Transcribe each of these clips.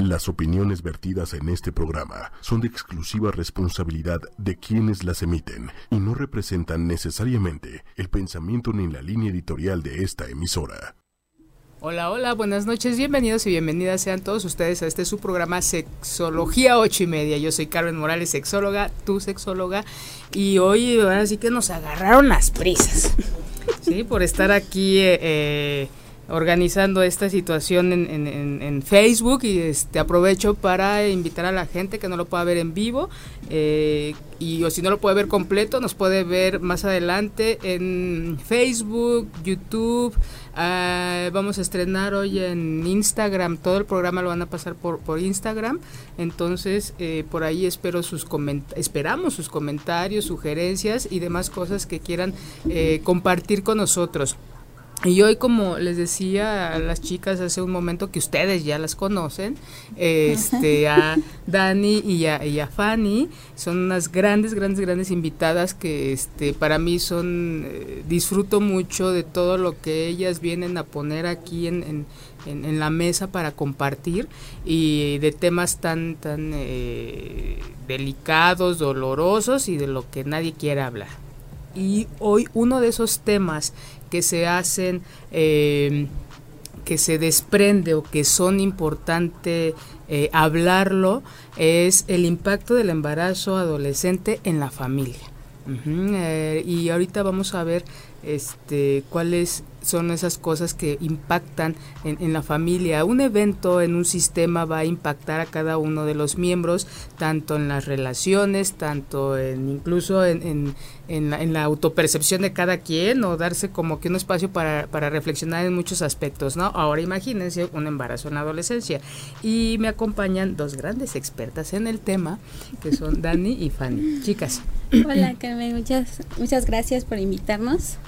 Las opiniones vertidas en este programa son de exclusiva responsabilidad de quienes las emiten y no representan necesariamente el pensamiento ni la línea editorial de esta emisora. Hola, hola, buenas noches, bienvenidos y bienvenidas sean todos ustedes a este su programa Sexología 8 y media. Yo soy Carmen Morales, sexóloga, tu sexóloga, y hoy ahora sí que nos agarraron las prisas, ¿sí? Por estar aquí eh, eh organizando esta situación en, Facebook y este aprovecho para invitar a la gente que no lo pueda ver en vivo eh, y o si no lo puede ver completo nos puede ver más adelante en Facebook, YouTube, ah, vamos a estrenar hoy en Instagram, todo el programa lo van a pasar por, por Instagram, entonces eh, por ahí espero sus esperamos sus comentarios, sugerencias y demás cosas que quieran eh, compartir con nosotros. Y hoy, como les decía a las chicas hace un momento que ustedes ya las conocen, este, a Dani y a, y a Fanny, son unas grandes, grandes, grandes invitadas que este, para mí son, eh, disfruto mucho de todo lo que ellas vienen a poner aquí en, en, en, la mesa para compartir y de temas tan, tan eh, delicados, dolorosos y de lo que nadie quiere hablar. Y hoy uno de esos temas que se hacen, eh, que se desprende o que son importante eh, hablarlo, es el impacto del embarazo adolescente en la familia. Eh, y ahorita vamos a ver este, cuáles son esas cosas que impactan en, la familia. Un evento en un sistema va a impactar a cada uno de los miembros, tanto en las relaciones, tanto en incluso en, la, autopercepción de cada quien o darse como que un espacio para, para, reflexionar en muchos aspectos, ¿no? Ahora imagínense un embarazo en la adolescencia. Y me acompañan dos grandes expertas en el tema, que son Dani y Fanny. Chicas. Hola Carmen, muchas, muchas gracias por invitarnos.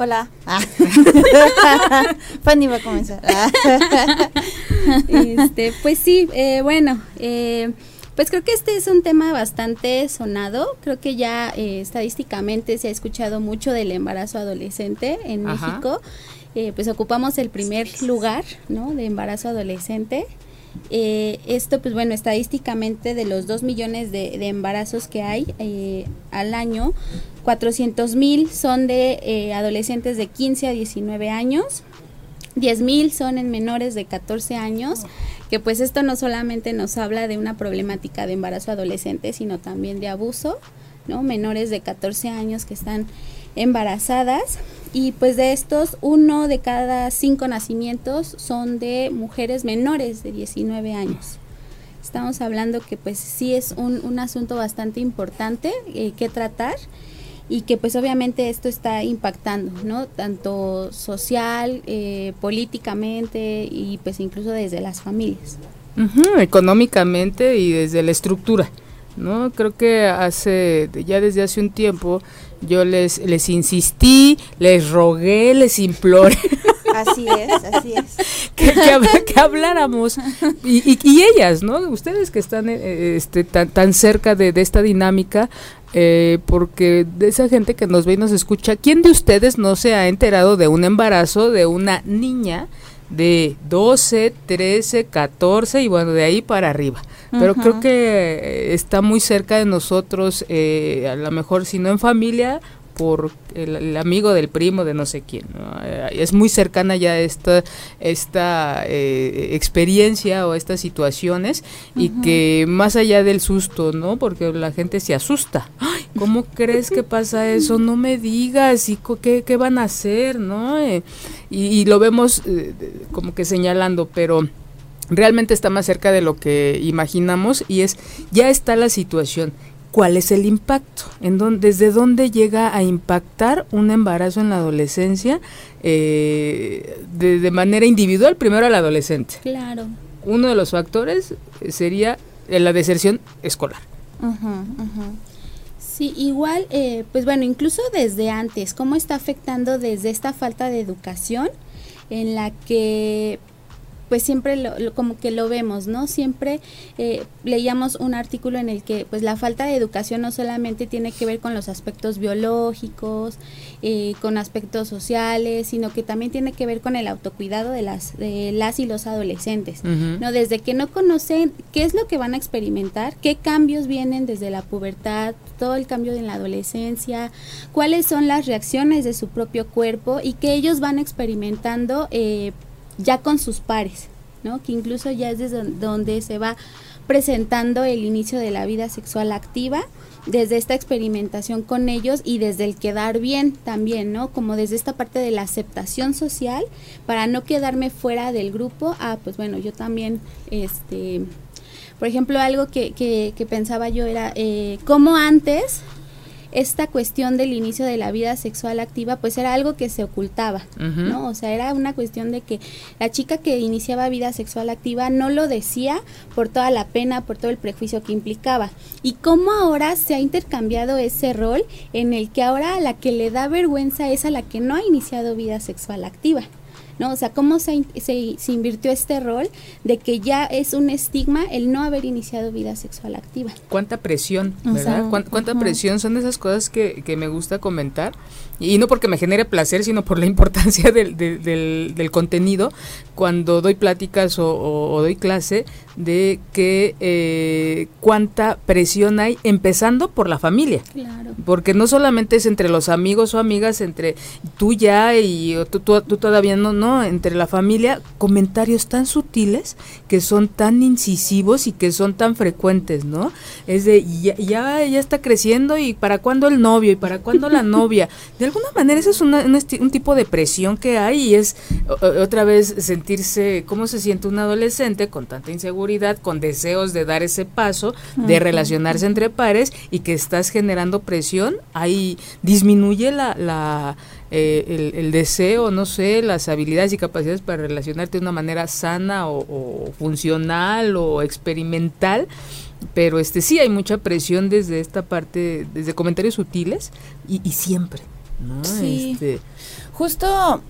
Hola. Ah. Fanny va a comenzar. este, pues sí, eh, bueno, eh, pues creo que este es un tema bastante sonado. Creo que ya eh, estadísticamente se ha escuchado mucho del embarazo adolescente en México. pues ocupamos el primer lugar, ¿no? De embarazo adolescente. Eh, esto, pues bueno, estadísticamente de los 2 millones de, embarazos que hay eh, al año, 400 mil son de eh, adolescentes de 15 a 19 años, 10 mil son en menores de 14 años, que pues esto no solamente nos habla de una problemática de embarazo adolescente, sino también de abuso, ¿no? Menores de 14 años que están embarazadas y pues de estos, uno de cada cinco nacimientos son de mujeres menores de 19 años. Estamos hablando que pues sí es un, un asunto bastante importante eh, que tratar y que pues obviamente esto está impactando, ¿no? Tanto social, eh, políticamente y pues incluso desde las familias. económicamente y desde la estructura. ¿no? Creo que hace, ya desde hace un tiempo, yo les, les insistí, les rogué, les imploré. Así es, así es. que, que, habláramos. Y, y, ellas, ¿no? Ustedes que están eh, este, tan, tan cerca de, de esta dinámica, eh, porque de esa gente que nos ve y nos escucha, ¿quién de ustedes no se ha enterado de un embarazo de una niña de 12, 13, 14 y bueno, de ahí para arriba? pero creo que eh, está muy cerca de nosotros, eh, a lo mejor si no en familia, por el, amigo del primo de no sé quién. Eh, es muy cercana ya esta, esta experiencia o estas situaciones y que más allá del susto, ¿no? Porque la gente se asusta. ¿Cómo crees que pasa eso? No me digas, ¿y qué, qué van a hacer? ¿no? y, y, lo vemos como que señalando, pero realmente está más cerca de lo que imaginamos y es, ya está la situación. ¿Cuál es el impacto? ¿En dónde, ¿Desde dónde llega a impactar un embarazo en la adolescencia eh, de, manera individual? Primero al adolescente. Claro. Uno de los factores sería la deserción escolar. Sí, igual, eh, pues bueno, incluso desde antes, ¿cómo está afectando desde esta falta de educación en la que pues siempre lo, como que lo vemos, ¿no? Siempre eh, leíamos un artículo en el que pues la falta de educación no solamente tiene que ver con los aspectos biológicos, eh, con aspectos sociales, sino que también tiene que ver con el autocuidado de las, de las y los adolescentes, ¿no? Desde que no conocen qué es lo que van a experimentar, qué cambios vienen desde la pubertad, todo el cambio en la adolescencia, cuáles son las reacciones de su propio cuerpo y que ellos van experimentando eh, ya con sus pares, ¿no? Que incluso ya es desde donde se va presentando el inicio de la vida sexual activa, desde esta experimentación con ellos y desde el quedar bien también, ¿no? Como desde esta parte de la aceptación social, para no quedarme fuera del grupo, ah, pues bueno, yo también, este, por ejemplo, algo que, que, que pensaba yo era, eh, como antes esta cuestión del inicio de la vida sexual activa pues era algo que se ocultaba, ¿no? O sea, era una cuestión de que la chica que iniciaba vida sexual activa no lo decía por toda la pena, por todo el prejuicio que implicaba. Y cómo ahora se ha intercambiado ese rol en el que ahora a la que le da vergüenza es a la que no ha iniciado vida sexual activa. ¿No? O sea, cómo se, se, invirtió este rol de que ya es un estigma el no haber iniciado vida sexual activa. ¿Cuánta presión, verdad? ¿Cuánta, presión son esas cosas que, que me gusta comentar? Y no porque me genere placer, sino por la importancia del, del, del, contenido, cuando doy pláticas o, doy clase, de que eh, cuánta presión hay, empezando por la familia. Claro. Porque no solamente es entre los amigos o amigas, entre tú ya y tú, tú, todavía no, no, entre la familia, comentarios tan sutiles que son tan incisivos y que son tan frecuentes, ¿no? Es de, ya, ya, ya está creciendo y para cuándo el novio y para cuándo la novia. Alguna manera eso es un, tipo de presión que hay y es otra vez sentirse, ¿cómo se siente un adolescente con tanta inseguridad, con deseos de dar ese paso, de relacionarse entre pares y que estás generando presión? Ahí disminuye la... la eh, el, deseo, no sé, las habilidades y capacidades para relacionarte de una manera sana o, funcional o experimental, pero este sí hay mucha presión desde esta parte, desde comentarios sutiles y, y siempre. Sí. Este, Justo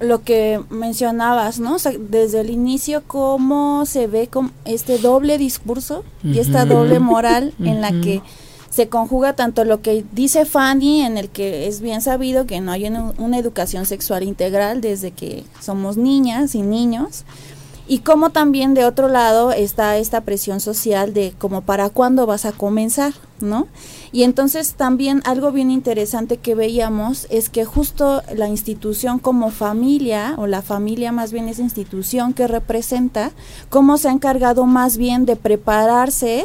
lo que mencionabas, ¿no? desde el inicio cómo se ve con este doble discurso y esta doble moral en la que se conjuga tanto lo que dice Fanny, en el que es bien sabido que no hay una educación sexual integral desde que somos niñas y niños, y como también de otro lado está esta presión social de como para cuándo vas a comenzar, ¿no? Y entonces también algo bien interesante que veíamos es que justo la institución como familia, o la familia más bien esa institución que representa, cómo se ha encargado más bien de prepararse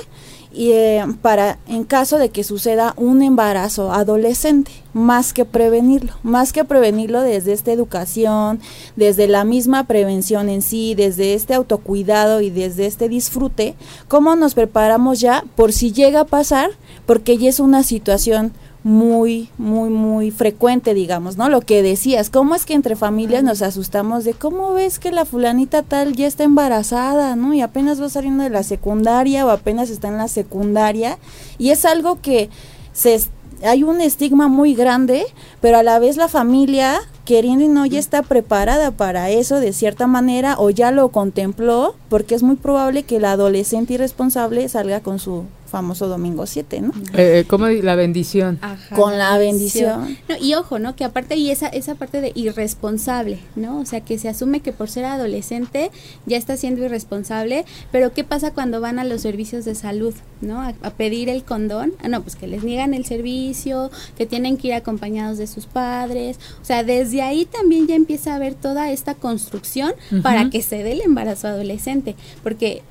y, eh, para en caso de que suceda un embarazo adolescente, más que prevenirlo, más que prevenirlo desde esta educación, desde la misma prevención en sí, desde este autocuidado y desde este disfrute, cómo nos preparamos ya por si llega a pasar, porque ya es una situación muy, muy, muy frecuente, digamos, ¿no? Lo que decías, ¿cómo es que entre familias nos asustamos de cómo ves que la fulanita tal ya está embarazada, ¿no? Y apenas va saliendo de la secundaria o apenas está en la secundaria. Y es algo que se, hay un estigma muy grande, pero a la vez la familia, queriendo y no, ya está preparada para eso de cierta manera o ya lo contempló, porque es muy probable que el adolescente irresponsable salga con su famoso domingo 7, ¿no? Eh, eh, ¿Cómo la bendición? Con la bendición. y ojo, ¿no? Que aparte y esa, esa parte de irresponsable, ¿no? O sea, que se asume que por ser adolescente ya está siendo irresponsable, pero ¿qué pasa cuando van a los servicios de salud, ¿no? A, pedir el condón. Ah, no, pues que les niegan el servicio, que tienen que ir acompañados de sus padres. O sea, desde ahí también ya empieza a haber toda esta construcción para que se dé el embarazo adolescente, porque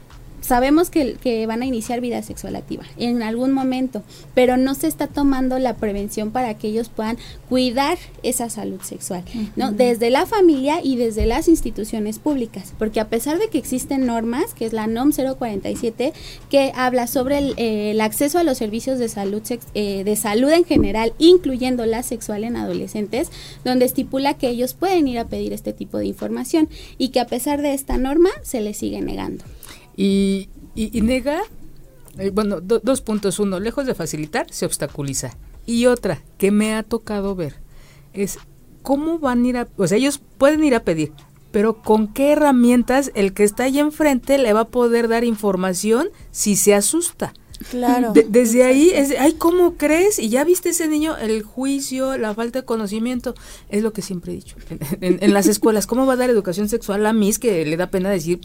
sabemos que, que, van a iniciar vida sexual activa en algún momento, pero no se está tomando la prevención para que ellos puedan cuidar esa salud sexual, ¿no? Desde la familia y desde las instituciones públicas, porque a pesar de que existen normas, que es la NOM 047, que habla sobre el, eh, acceso a los servicios de salud, eh, de salud en general, incluyendo la sexual en adolescentes, donde estipula que ellos pueden ir a pedir este tipo de información y que a pesar de esta norma se les sigue negando. Y, y, negar, eh, bueno, dos puntos. Uno, lejos de facilitar, se obstaculiza. Y otra, que me ha tocado ver, es cómo van a ir a, o sea, ellos pueden ir a pedir, pero ¿con qué herramientas el que está ahí enfrente le va a poder dar información si se asusta? Claro. desde ahí, es, ay, ¿cómo crees? Y ya viste ese niño, el juicio, la falta de conocimiento, es lo que siempre he dicho. En, las escuelas, ¿cómo va a dar educación sexual a mis que le da pena decir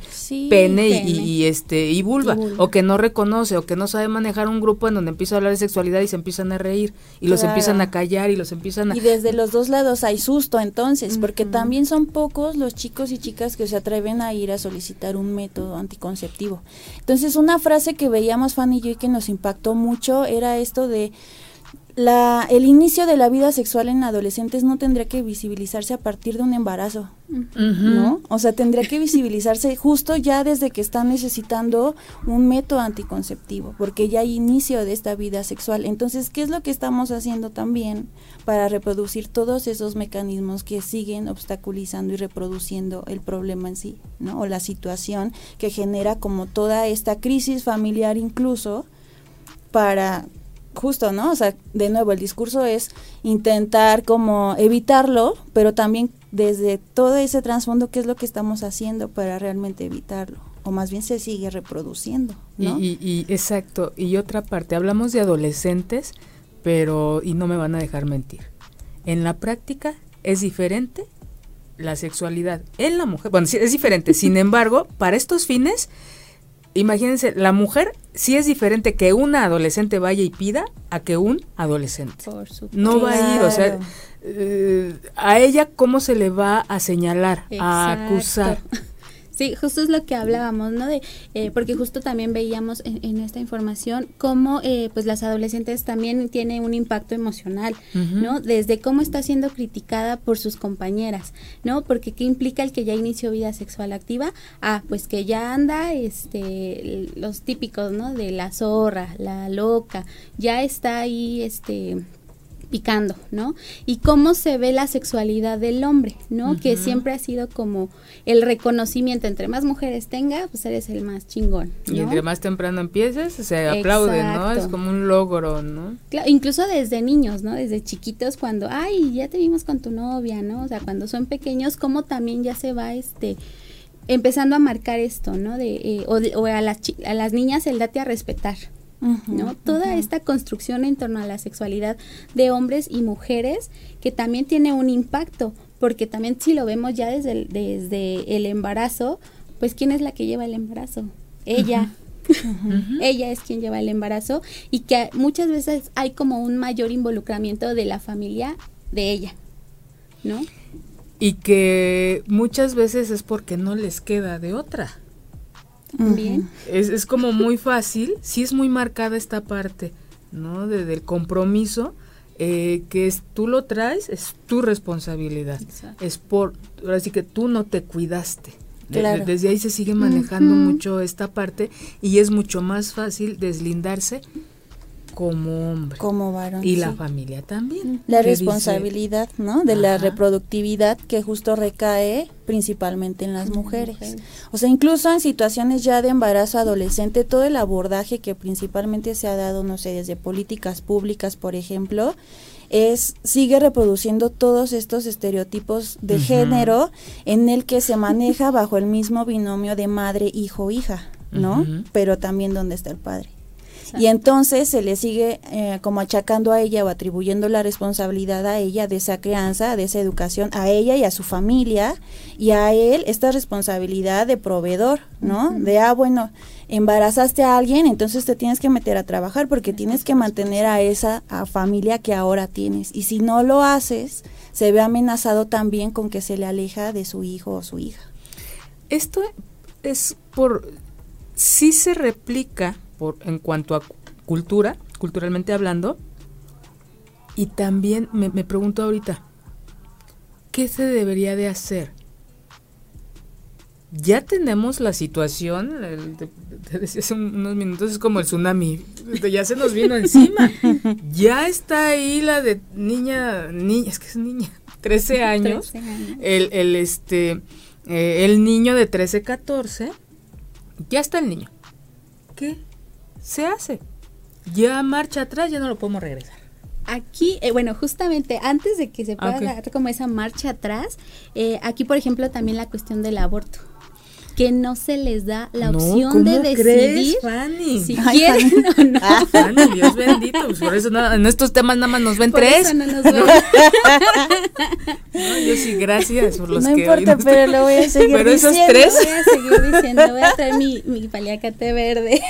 pene, Y, este y vulva, O que no reconoce, o que no sabe manejar un grupo en donde empieza a hablar de sexualidad y se empiezan a reír, y los empiezan a callar y los empiezan a... Y desde los dos lados hay susto entonces, porque también son pocos los chicos y chicas que se atreven a ir a solicitar un método anticonceptivo. Entonces, una frase que veíamos Fanny y yo que nos impactó mucho era esto de la, el inicio de la vida sexual en adolescentes no tendría que visibilizarse a partir de un embarazo, ¿no? O sea, tendría que visibilizarse justo ya desde que están necesitando un método anticonceptivo, porque ya hay inicio de esta vida sexual. Entonces, ¿qué es lo que estamos haciendo también para reproducir todos esos mecanismos que siguen obstaculizando y reproduciendo el problema en sí, ¿no? O la situación que genera como toda esta crisis familiar incluso, para justo, ¿no? O sea, de nuevo, el discurso es intentar como evitarlo, pero también desde todo ese trasfondo, ¿qué es lo que estamos haciendo para realmente evitarlo? O más bien se sigue reproduciendo, ¿no? Y, y, exacto. Y otra parte, hablamos de adolescentes, pero, y no me van a dejar mentir, en la práctica es diferente la sexualidad en la mujer. Bueno, es diferente. Sin embargo, para estos fines imagínense, la mujer sí es diferente que una adolescente vaya y pida a que un adolescente. no va a ir, o sea, eh, a ella cómo se le va a señalar, a acusar. Sí, justo es lo que hablábamos, ¿no? De, eh, porque justo también veíamos en, esta información cómo eh, pues las adolescentes también tienen un impacto emocional, ¿no? Desde cómo está siendo criticada por sus compañeras, ¿no? Porque qué implica el que ya inició vida sexual activa, ah, pues que ya anda, este, los típicos, ¿no? De la zorra, la loca, ya está ahí, este, picando, ¿no? Y cómo se ve la sexualidad del hombre, ¿no? Que siempre ha sido como el reconocimiento, entre más mujeres tenga, pues eres el más chingón. Y entre más temprano empieces, se aplaude, ¿no? Es como un logro, ¿no? Claro, incluso desde niños, ¿no? Desde chiquitos cuando, ay, ya te vimos con tu novia, ¿no? O sea, cuando son pequeños, cómo también ya se va, este empezando a marcar esto, ¿no? De, eh, o, o a, las, a las niñas el date a respetar, ¿no? Toda esta construcción en torno a la sexualidad de hombres y mujeres que también tiene un impacto, porque también si lo vemos ya desde el, desde el embarazo, pues ¿quién es la que lleva el embarazo? Ella. Ella es quien lleva el embarazo y que muchas veces hay como un mayor involucramiento de la familia de ella, ¿no? Y que muchas veces es porque no les queda de otra. Bien. Es, es como muy fácil, sí es muy marcada esta parte, ¿no? De, del compromiso, eh, que es tú lo traes, es tu responsabilidad. Es por, ahora sí que tú no te cuidaste. desde ahí se sigue manejando mucho esta parte y es mucho más fácil deslindarse como hombre. Como varón. Y la familia también. La responsabilidad, ¿no? De la reproductividad que justo recae principalmente en las mujeres. O sea, incluso en situaciones ya de embarazo adolescente, todo el abordaje que principalmente se ha dado, no sé, desde políticas públicas, por ejemplo, es sigue reproduciendo todos estos estereotipos de género en el que se maneja bajo el mismo binomio de madre, hijo, hija, ¿no? Pero también donde está el padre. Y entonces se le sigue eh, como achacando a ella o atribuyendo la responsabilidad a ella de esa crianza, de esa educación, a ella y a su familia, y a él esta responsabilidad de proveedor, ¿no? De, ah, bueno, embarazaste a alguien, entonces te tienes que meter a trabajar porque tienes que mantener a esa familia que ahora tienes. Y si no lo haces, se ve amenazado también con que se le aleja de su hijo o su hija. Esto es por... Sí se replica en cuanto a cultura, culturalmente hablando. Y también me, pregunto ahorita, ¿qué se debería de hacer? Ya tenemos la situación, te, decía hace unos minutos, es como el tsunami, ya se nos vino encima. Ya está ahí la de niña, niña, es que es niña, 13 años, El, el, este, eh, el niño de 13, 14, ya está el niño. ¿Qué se hace. Ya marcha atrás, ya no lo podemos regresar. aquí, eh, bueno, justamente antes de que se pueda ah, dar como esa marcha atrás, eh, aquí, por ejemplo, también la cuestión del aborto que no se les da la opción de decidir Fanny? si quieren o no. Ah, Fanny, Dios bendito, pues por eso en estos temas nada más nos ven tres. no nos ven. yo sí, gracias por los no que importa, pero lo voy a seguir pero esos tres. Voy a seguir diciendo, voy a traer mi, mi paliacate verde.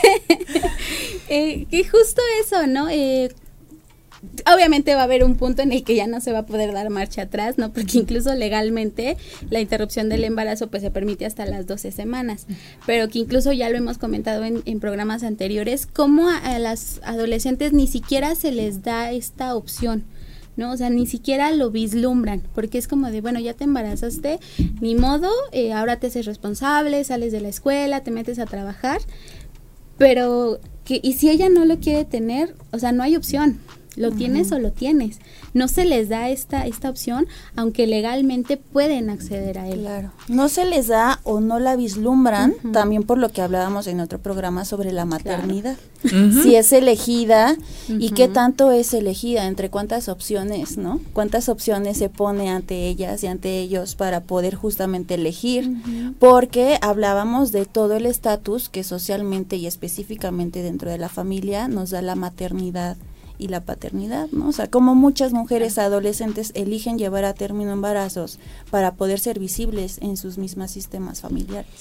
eh, que justo eso, ¿no? Eh, obviamente va a haber un punto en el que ya no se va a poder dar marcha atrás, ¿no? Porque incluso legalmente la interrupción del embarazo pues se permite hasta las 12 semanas, pero que incluso ya lo hemos comentado en, programas anteriores, como a, las adolescentes ni siquiera se les da esta opción. ¿no? O sea, ni siquiera lo vislumbran, porque es como de, bueno, ya te embarazaste, ni modo, eh, ahora te haces responsable, sales de la escuela, te metes a trabajar, pero, que, ¿y si ella no lo quiere tener? O sea, no hay opción, lo tienes o lo tienes. No se les da esta, esta opción, aunque legalmente pueden acceder a él. Claro. No se les da o no la vislumbran, también por lo que hablábamos en otro programa sobre la maternidad. Si es elegida y qué tanto es elegida, entre cuántas opciones, ¿no? Cuántas opciones se pone ante ellas y ante ellos para poder justamente elegir, porque hablábamos de todo el estatus que socialmente y específicamente dentro de la familia nos da la maternidad y la paternidad, ¿no? O sea, como muchas mujeres adolescentes eligen llevar a término embarazos para poder ser visibles en sus mismas sistemas familiares.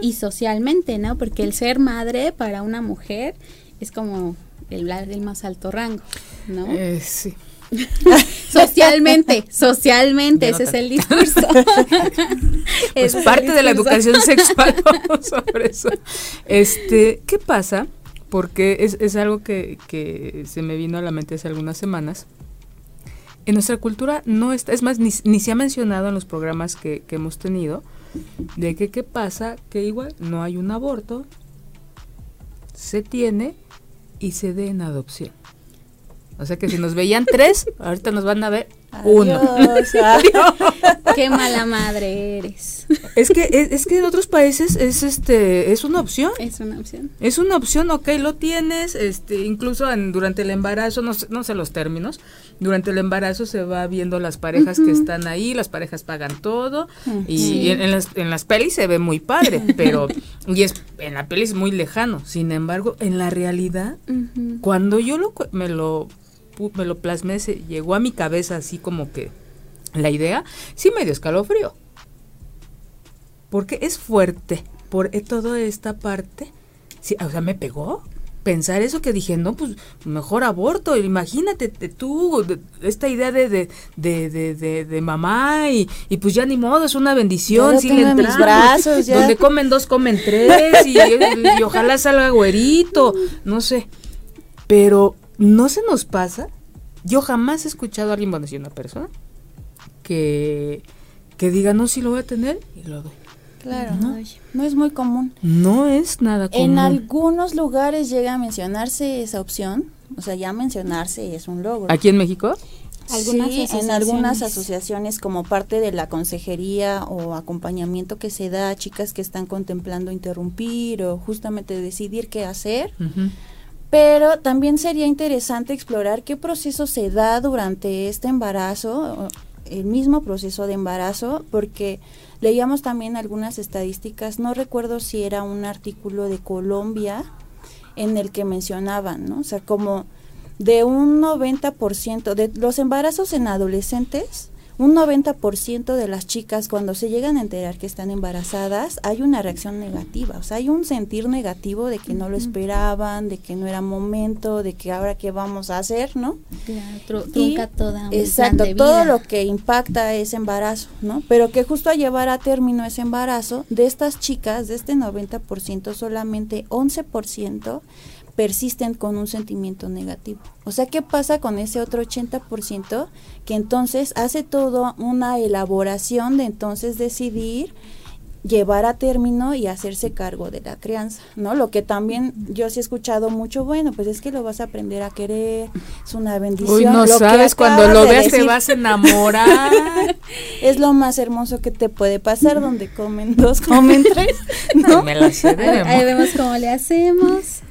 Y socialmente, ¿no? Porque el ser madre para una mujer es como el, el más alto rango, ¿no? Eh, sí. socialmente, socialmente, ese es el discurso. es parte de la educación sexual, sobre eso. Este, ¿qué pasa? Porque es, es algo que, que, se me vino a la mente hace algunas semanas. En nuestra cultura no está, es más, ni, se ha mencionado en los programas que, que hemos tenido, de que qué pasa, que igual no hay un aborto, se tiene y se dé en adopción. O sea que si nos veían tres, ahorita nos van a ver uno. Qué mala madre eres. Es que es, que en otros países es este es una opción. Es una opción. Es una opción, ok, lo tienes, este incluso durante el embarazo, no, no sé los términos, durante el embarazo se va viendo las parejas que están ahí, las parejas pagan todo y en, las, en las pelis se ve muy padre, pero y es en la peli es muy lejano. Sin embargo, en la realidad, cuando yo lo, me lo me lo plasmé, se llegó a mi cabeza así como que la idea, sí me dio escalofrío. Porque es fuerte por e, toda esta parte. Sí, o sea, me pegó pensar eso que dije, no, pues mejor aborto, imagínate tú, esta idea de, de, de, de, mamá y, y, pues ya ni modo, es una bendición, si le mis brazos, donde comen dos, comen tres y, y, ojalá salga güerito, no sé, pero no se nos pasa. Yo jamás he escuchado a alguien, bueno, si una persona, que, que diga, no, si lo voy a tener y lo doy. Claro, no, no es muy común. No es nada común. En algunos lugares llega a mencionarse esa opción, o sea, ya mencionarse es un logro. ¿Aquí en México? sí, en algunas asociaciones como parte de la consejería o acompañamiento que se da a chicas que están contemplando interrumpir o justamente decidir qué hacer. Pero también sería interesante explorar qué proceso se da durante este embarazo, el mismo proceso de embarazo, porque leíamos también algunas estadísticas, no recuerdo si era un artículo de Colombia en el que mencionaban, ¿no? O sea, como de un 90% de los embarazos en adolescentes, un 90% de las chicas cuando se llegan a enterar que están embarazadas hay una reacción negativa, o sea, hay un sentir negativo de que no lo esperaban, de que no era momento, de que ahora qué vamos a hacer, ¿no? Claro, trunca toda Exacto, todo lo que impacta ese embarazo, ¿no? Pero que justo a llevar a término ese embarazo, de estas chicas, de este 90%, solamente 11% persisten con un sentimiento negativo. O sea, ¿qué pasa con ese otro 80% que entonces hace toda una elaboración de entonces decidir llevar a término y hacerse cargo de la crianza, ¿no? Lo que también yo sí he escuchado mucho, bueno, pues es que lo vas a aprender a querer, es una bendición. Uy, no sabes, cuando lo veas te vas a enamorar. es lo más hermoso que te puede pasar, donde comen dos, comen tres, ¿no? ahí vemos cómo le hacemos.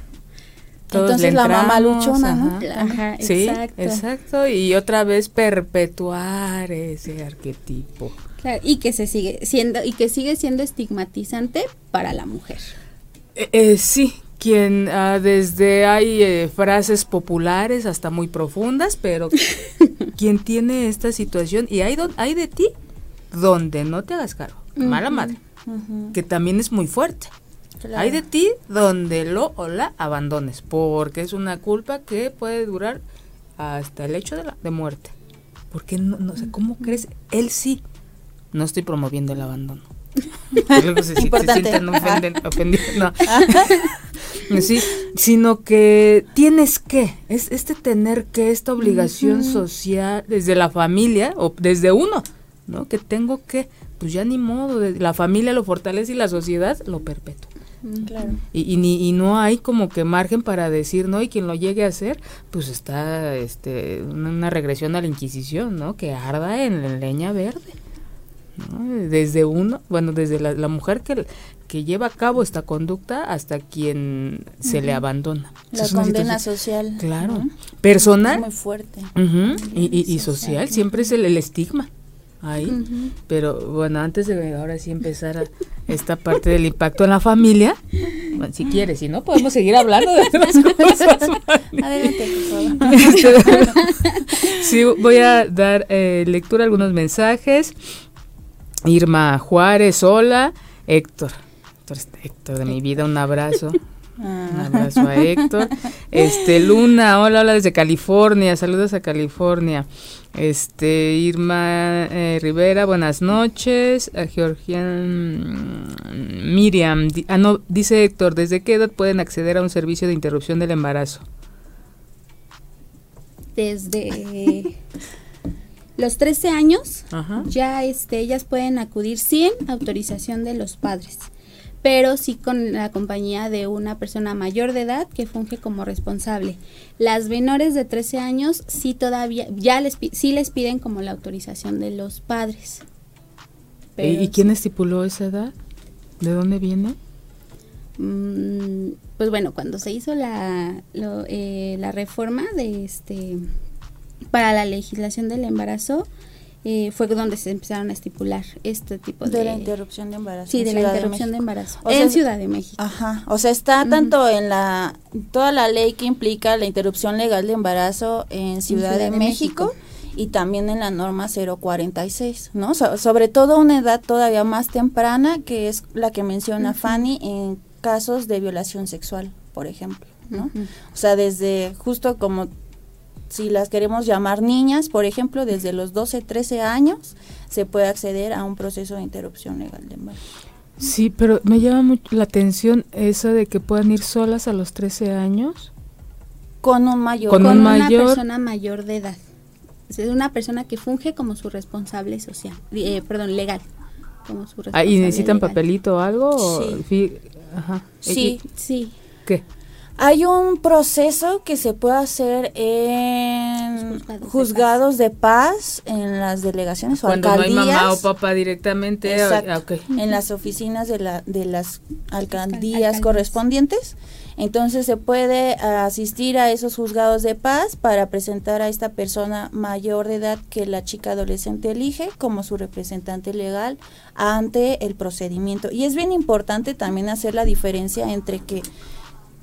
Entonces la mamá luchona, ¿no? Ajá, sí, exacto. Y otra vez perpetuar ese arquetipo. Claro, y que se sigue siendo y que sigue siendo estigmatizante para la mujer. Eh, eh, sí, quien ah, desde hay eh, frases populares hasta muy profundas, pero quien tiene esta situación y hay, hay de ti donde no te hagas cargo, mala madre, que también es muy fuerte. Hay de ti donde lo o la abandones, porque es una culpa que puede durar hasta el hecho de, la, de muerte. Porque no, no sé, ¿cómo crees? Él sí. No estoy promoviendo el abandono. Luego se, sienten ofendidos. No. sí, sino que tienes que, es este tener que, esta obligación social desde la familia o desde uno, ¿no? Que tengo que, pues ya ni modo, la familia lo fortalece y la sociedad lo perpetúa. Claro. Y, y, y, no hay como que margen para decir, ¿no? Y quien lo llegue a hacer, pues está este, una, regresión a la Inquisición, ¿no? Que arda en leña verde. Desde uno, bueno, desde la, mujer que, que lleva a cabo esta conducta hasta quien se le abandona. La condena social. Claro. Personal. muy fuerte. y, y, social, siempre es el, estigma ahí. Pero bueno, antes de ahora sí empezar esta parte del impacto en la familia, si quieres, si no, podemos seguir hablando de otras cosas. Adelante, sí, voy a dar eh, lectura a algunos mensajes. Irma Juárez, hola. Héctor, Héctor, de mi vida, un abrazo. Un ah. abrazo a Héctor. Este, Luna, hola, hola desde California, saludos a California. Este, Irma eh, Rivera, buenas noches. A Georgian Miriam, ah, no, dice Héctor, ¿desde qué edad pueden acceder a un servicio de interrupción del embarazo? Desde los 13 años ya este, ellas pueden acudir sin autorización de los padres, pero sí con la compañía de una persona mayor de edad que funge como responsable. Las menores de 13 años sí todavía, ya les, sí les piden como la autorización de los padres. ¿Y quién estipuló esa edad? ¿De dónde viene? Mm, pues bueno, cuando se hizo la, eh, la reforma de este para la legislación del embarazo eh, fue donde se empezaron a estipular este tipo de... De la interrupción de embarazo. Sí, de la interrupción de, embarazo. en Ciudad de México. Ajá, o sea, está tanto en la... Toda la ley que implica la interrupción legal de embarazo en Ciudad, de, México, y también en la norma 046, ¿no? sobre todo una edad todavía más temprana, que es la que menciona Fanny en casos de violación sexual, por ejemplo, ¿no? O sea, desde justo como si las queremos llamar niñas, por ejemplo, desde los 12, 13 años se puede acceder a un proceso de interrupción legal de embarazo. Sí, pero me llama mucho la atención eso de que puedan ir solas a los 13 años. Con un mayor. Con, una persona mayor de edad. Es una persona que funge como su responsable social, eh, perdón, legal. Como su ah, ¿Y necesitan papelito o algo? Sí. Ajá. Sí, sí. ¿Qué? Hay un proceso que se puede hacer en juzgados, de, paz. en las delegaciones o Cuando alcaldías. no hay mamá o papá directamente. Ah, en las oficinas de, la, de las alcaldías correspondientes. Entonces se puede asistir a esos juzgados de paz para presentar a esta persona mayor de edad que la chica adolescente elige como su representante legal ante el procedimiento. Y es bien importante también hacer la diferencia entre que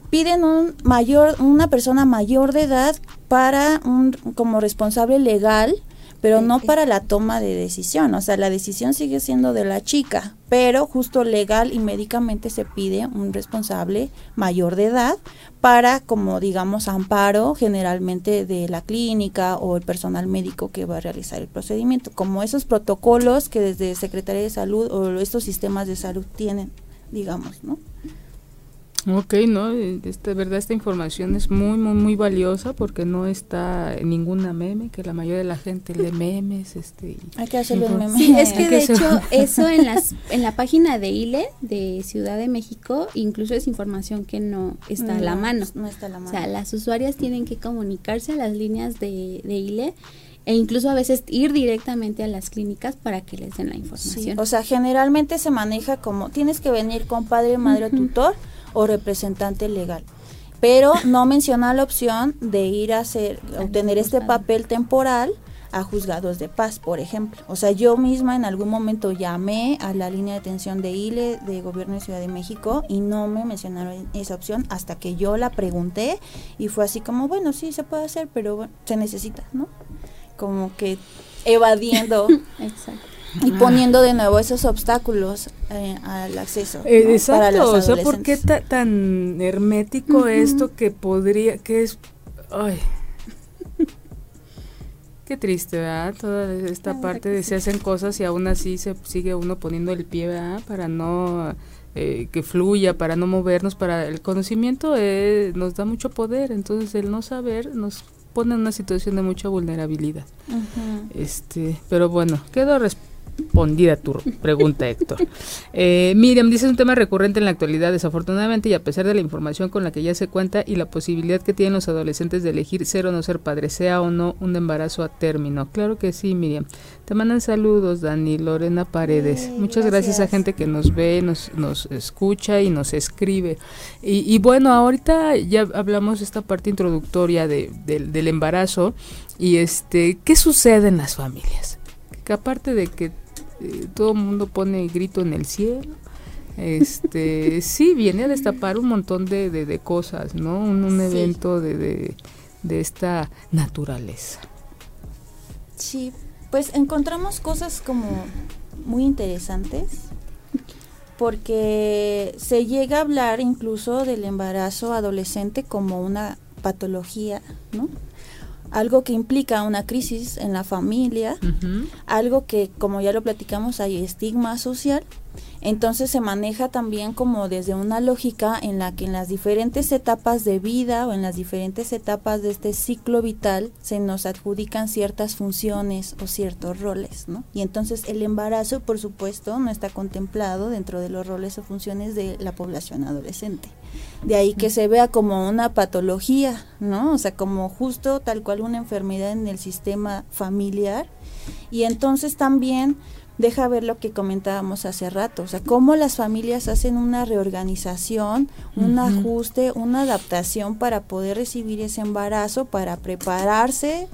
piden un mayor, una persona mayor de edad para un como responsable legal, pero no para la toma de decisión, o sea, la decisión sigue siendo de la chica, pero justo legal y médicamente se pide un responsable mayor de edad para como digamos amparo generalmente de la clínica o el personal médico que va a realizar el procedimiento, como esos protocolos que desde Secretaría de Salud o estos sistemas de salud tienen, digamos, ¿no? Ok, no, este, verdad esta información es muy, muy, muy valiosa porque no está en ninguna meme, que la mayoría de la gente lee memes. Este, Hay que hacerle un meme. Sí, es que de hecho eso en, las, en la página de ILE de Ciudad de México incluso es información que no está a la mano. No está a la mano. O sea, las usuarias tienen que comunicarse a las líneas de, de ILE e incluso a veces ir directamente a las clínicas para que les den la información. o sea, generalmente se maneja como tienes que venir con padre, madre o tutor o representante legal. pero no menciona la opción de ir a hacer, obtener este papel temporal a juzgados de paz, por ejemplo. O sea, yo misma en algún momento llamé a la línea de atención de ILE de Gobierno de Ciudad de México y no me mencionaron esa opción hasta que yo la pregunté y fue así como, bueno, sí se puede hacer, pero se necesita, ¿no? Como que evadiendo y poniendo de nuevo esos obstáculos eh, al acceso. Eh, exacto, o sea, ¿por qué tan hermético esto que podría, que es, ay, qué triste, ¿verdad? Toda esta parte de se hacen cosas y aún así se sigue uno poniendo el pie, ¿verdad? Para no eh, que fluya, para no movernos, para el conocimiento nos da mucho poder, entonces el no saber nos pone en una situación de mucha vulnerabilidad. Este, pero bueno, quedo respondida tu pregunta, Héctor. Eh, Miriam dice es un tema recurrente en la actualidad, desafortunadamente, y a pesar de la información con la que ya se cuenta y la posibilidad que tienen los adolescentes de elegir ser o no ser padre, sea o no un embarazo a término. Claro que sí, Miriam. Te mandan saludos, Dani, Lorena Paredes. Muchas gracias. a gente que nos ve, nos, nos escucha y nos escribe. Y, bueno, ahorita ya hablamos esta parte introductoria de, del embarazo y este, ¿qué sucede en las familias? Que aparte de que eh, todo el mundo pone grito en el cielo. Este, sí, viene a destapar un montón de, de, cosas, ¿no? Un, evento de, de, esta naturaleza. Sí, pues encontramos cosas como muy interesantes porque se llega a hablar incluso del embarazo adolescente como una patología, ¿no? Algo que implica una crisis en la familia, algo que, como ya lo platicamos, hay estigma social entonces se maneja también como desde una lógica en la que en las diferentes etapas de vida o en las diferentes etapas de este ciclo vital se nos adjudican ciertas funciones o ciertos roles, ¿no? Y entonces el embarazo, por supuesto, no está contemplado dentro de los roles o funciones de la población adolescente. De ahí que se vea como una patología, ¿no? O sea, como justo tal cual una enfermedad en el sistema familiar. Y entonces también deja ver lo que comentábamos hace rato, o sea, cómo las familias hacen una reorganización, un ajuste, una adaptación para poder recibir ese embarazo, para prepararse,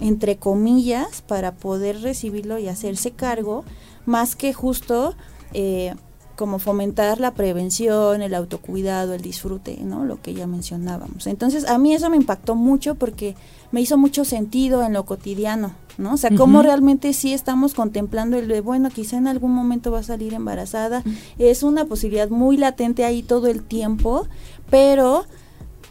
entre comillas, para poder recibirlo y hacerse cargo, más que justo eh, como fomentar la prevención, el autocuidado, el disfrute, ¿no? Lo que ya mencionábamos. Entonces, a mí eso me impactó mucho porque me hizo mucho sentido en lo cotidiano, ¿no? O sea, cómo realmente sí estamos contemplando el de, bueno, quizá en algún momento va a salir embarazada. Es una posibilidad muy latente ahí todo el tiempo, pero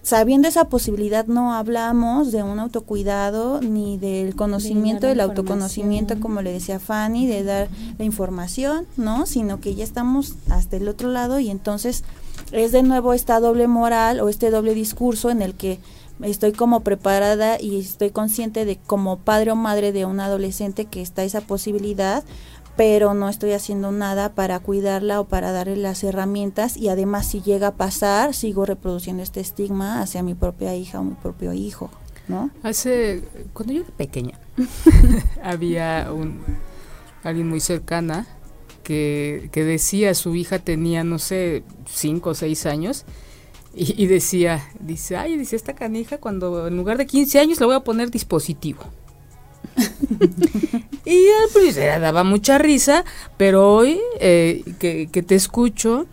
sabiendo esa posibilidad no hablamos de un autocuidado ni del conocimiento, del autoconocimiento, como le decía Fanny, de dar la información, ¿no? Sino que ya estamos hasta el otro lado y entonces es de nuevo esta doble moral o este doble discurso en el que estoy como preparada y estoy consciente de como padre o madre de un adolescente que está esa posibilidad, pero no estoy haciendo nada para cuidarla o para darle las herramientas y además si llega a pasar, sigo reproduciendo este estigma hacia mi propia hija o mi propio hijo, ¿no? Hace, cuando yo era pequeña, había un, alguien muy cercana que, que decía su hija tenía, no sé, cinco o seis años, y, decía, dice, ay, dice esta canija cuando en lugar de 15 años le voy a poner dispositivo. y pues daba mucha risa, pero hoy eh, que, te escucho,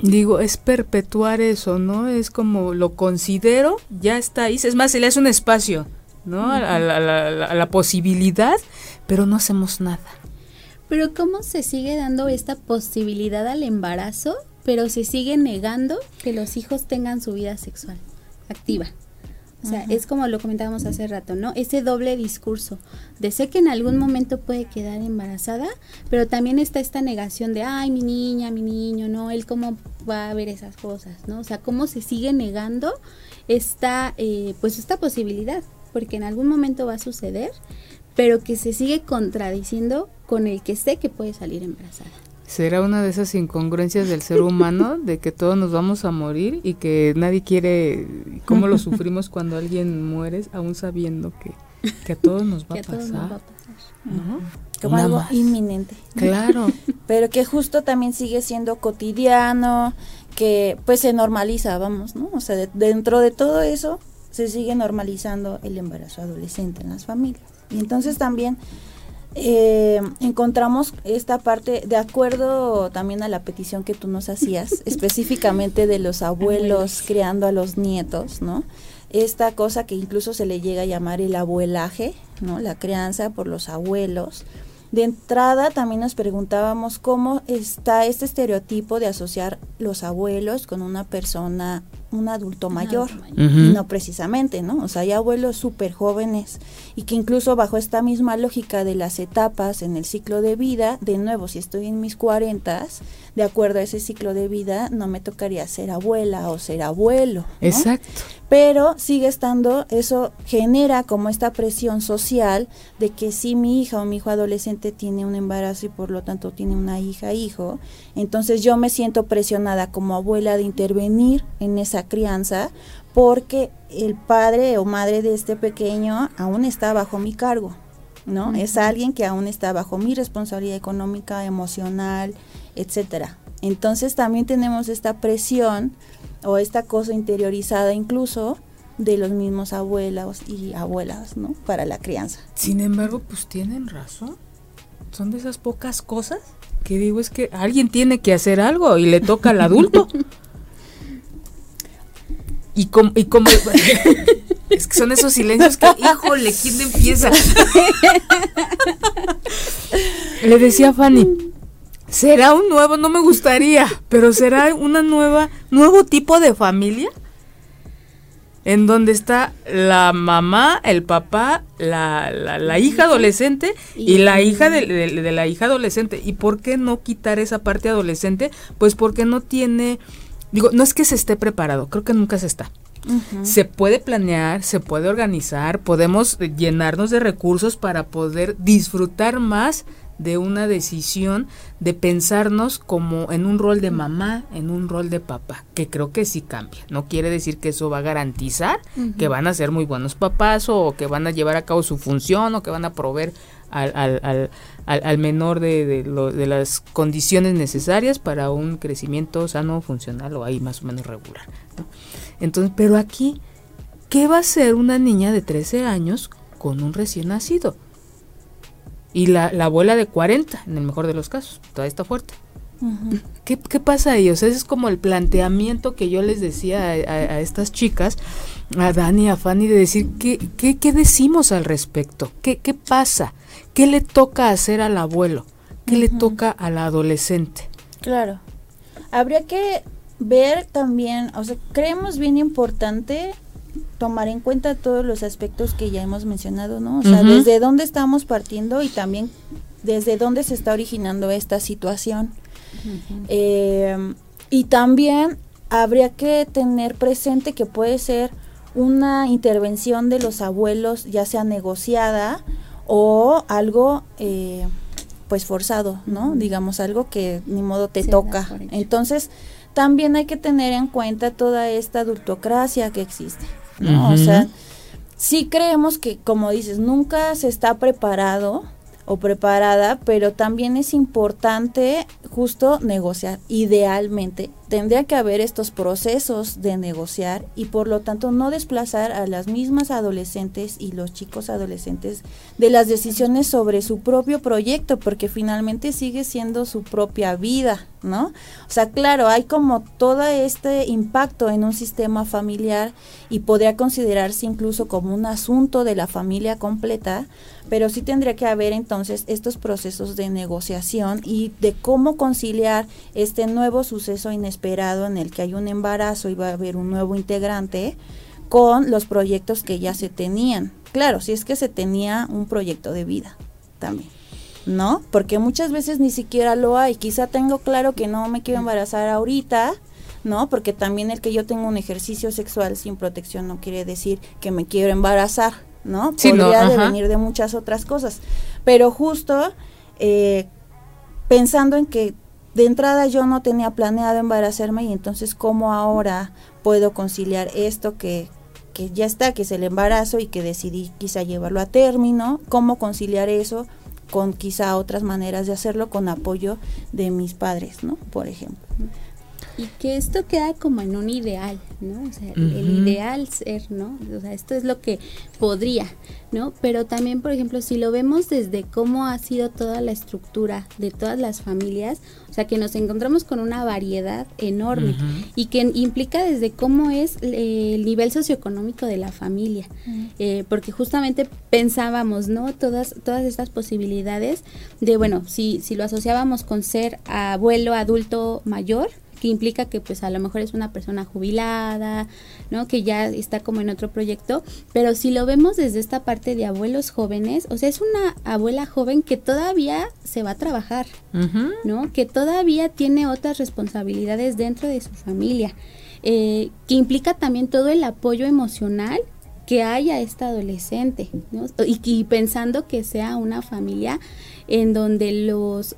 digo, es perpetuar eso, ¿no? Es como lo considero, ya está ahí, es más, se le hace un espacio, ¿no? a, la, posibilidad, pero no hacemos nada. Pero ¿cómo se sigue dando esta posibilidad al embarazo, pero se sigue negando que los hijos tengan su vida sexual activa? O sea, es como lo comentábamos hace rato, ¿no? Ese doble discurso de sé que en algún momento puede quedar embarazada, pero también está esta negación de, ay, mi niña, mi niño, ¿no? Él cómo va a ver esas cosas, ¿no? O sea, cómo se sigue negando esta, eh, pues esta posibilidad, porque en algún momento va a suceder, pero que se sigue contradiciendo con el que sé que puede salir embarazada será una de esas incongruencias del ser humano de que todos nos vamos a morir y que nadie quiere cómo lo sufrimos cuando alguien muere aún sabiendo que, a todos nos va, a, pasar. Como algo inminente. Claro. Pero que justo también sigue siendo cotidiano, que pues se normaliza, vamos, ¿no? O sea, dentro de todo eso se sigue normalizando el embarazo adolescente en las familias. Y entonces también eh, encontramos esta parte, de acuerdo también a la petición que tú nos hacías, específicamente de los abuelos criando a los nietos, ¿no? Esta cosa que incluso se le llega a llamar el abuelaje, ¿no? La crianza por los abuelos. De entrada también nos preguntábamos cómo está este estereotipo de asociar los abuelos con una persona un adulto mayor, no precisamente, ¿no? O sea, hay abuelos súper jóvenes y que incluso bajo esta misma lógica de las etapas en el ciclo de vida, de nuevo, si estoy en mis cuarentas, de acuerdo a ese ciclo de vida, no me tocaría ser abuela o ser abuelo. Exacto. Pero sigue estando, eso genera como esta presión social de que si mi hija o mi hijo adolescente tiene un embarazo y por lo tanto tiene una hija, hijo, entonces yo me siento presionada como abuela de intervenir en esa crianza porque el padre o madre de este pequeño aún está bajo mi cargo, ¿no? Es alguien que aún está bajo mi responsabilidad económica, emocional, etcétera. Entonces también tenemos esta presión o esta cosa interiorizada incluso de los mismos abuelos y abuelas, ¿no? Para la crianza. Sin embargo, pues tienen razón. Son de esas pocas cosas que digo es que alguien tiene que hacer algo y le toca al adulto. Y como, y como es que son esos silencios que, híjole, ¿quién empieza? Le decía a Fanny, será un nuevo, no me gustaría, pero será una nueva, nuevo tipo de familia en donde está la mamá, el papá, la, la, hija adolescente y, la hija de, la hija adolescente. ¿Y por qué no quitar esa parte adolescente? Pues porque no tiene, digo, no es que se esté preparado, creo que nunca se está. Se puede planear, se puede organizar, podemos llenarnos de recursos para poder disfrutar más de una decisión de pensarnos como en un rol de mamá, en un rol de papá, que creo que sí cambia. No quiere decir que eso va a garantizar que van a ser muy buenos papás o que van a llevar a cabo su función o que van a proveer al, al, al, al menor de, de, las condiciones necesarias para un crecimiento sano, funcional o ahí más o menos regular. Entonces, pero aquí, ¿qué va a ser una niña de 13 años con un recién nacido? Y la, abuela de 40, en el mejor de los casos, todavía está fuerte. ¿Qué, pasa ahí? O sea, ese es como el planteamiento que yo les decía a, estas chicas, a Dani, a Fanny, de decir, ¿qué, qué, qué decimos al respecto? ¿Qué, ¿Qué pasa? ¿Qué le toca hacer al abuelo? ¿Qué le toca al adolescente? Claro. Habría que ver también, o sea, creemos bien importante tomar en cuenta todos los aspectos que ya hemos mencionado, ¿no? O sea, desde dónde estamos partiendo y también desde dónde se está originando esta situación. Eh, y también habría que tener presente que puede ser una intervención de los abuelos, ya sea negociada o algo eh, pues forzado, ¿no? Digamos algo que ni modo te toca. Entonces, también hay que tener en cuenta toda esta adultocracia que existe. ¿no? O sea, sí creemos que, como dices, nunca se está preparado o preparada, pero también es importante justo negociar. Idealmente, tendría que haber estos procesos de negociar y por lo tanto no desplazar a las mismas adolescentes y los chicos adolescentes de las decisiones sobre su propio proyecto, porque finalmente sigue siendo su propia vida, ¿no? O sea, claro, hay como todo este impacto en un sistema familiar y podría considerarse incluso como un asunto de la familia completa, pero sí tendría que haber entonces estos procesos de negociación y de cómo conciliar este nuevo suceso inesperado en el que hay un embarazo y va a haber un nuevo integrante con los proyectos que ya se tenían. Claro, si es que se tenía un proyecto de vida también. ¿No? Porque muchas veces ni siquiera lo hay. Quizá tengo claro que no me quiero embarazar ahorita, ¿no? Porque también el que yo tenga un ejercicio sexual sin protección no quiere decir que me quiero embarazar, ¿no? Podría venir de muchas otras cosas. Pero justo eh, pensando en que de entrada yo no tenía planeado embarazarme y entonces cómo ahora puedo conciliar esto que, que ya está, que es el embarazo y que decidí quizá llevarlo a término, cómo conciliar eso con quizá otras maneras de hacerlo con apoyo de mis padres, ¿no? Por ejemplo. Y que esto queda como en un ideal, ¿no? O sea, el ideal ser, ¿no? O sea, esto es lo que podría, ¿no? Pero también, por ejemplo, si lo vemos desde cómo ha sido toda la estructura de todas las familias, o sea, que nos encontramos con una variedad enorme y que implica desde cómo es eh, el nivel socioeconómico de la familia, eh, porque justamente pensábamos, ¿no? Todas, todas estas posibilidades de, bueno, si, si lo asociábamos con ser abuelo, adulto, mayor, que implica que pues a lo mejor es una persona jubilada, ¿no? Que ya está como en otro proyecto, pero si lo vemos desde esta parte de abuelos jóvenes, o sea, es una abuela joven que todavía se va a trabajar, ¿no? Que todavía tiene otras responsabilidades dentro de su familia, eh, que implica también todo el apoyo emocional que haya esta adolescente, ¿no? y, y pensando que sea una familia en donde los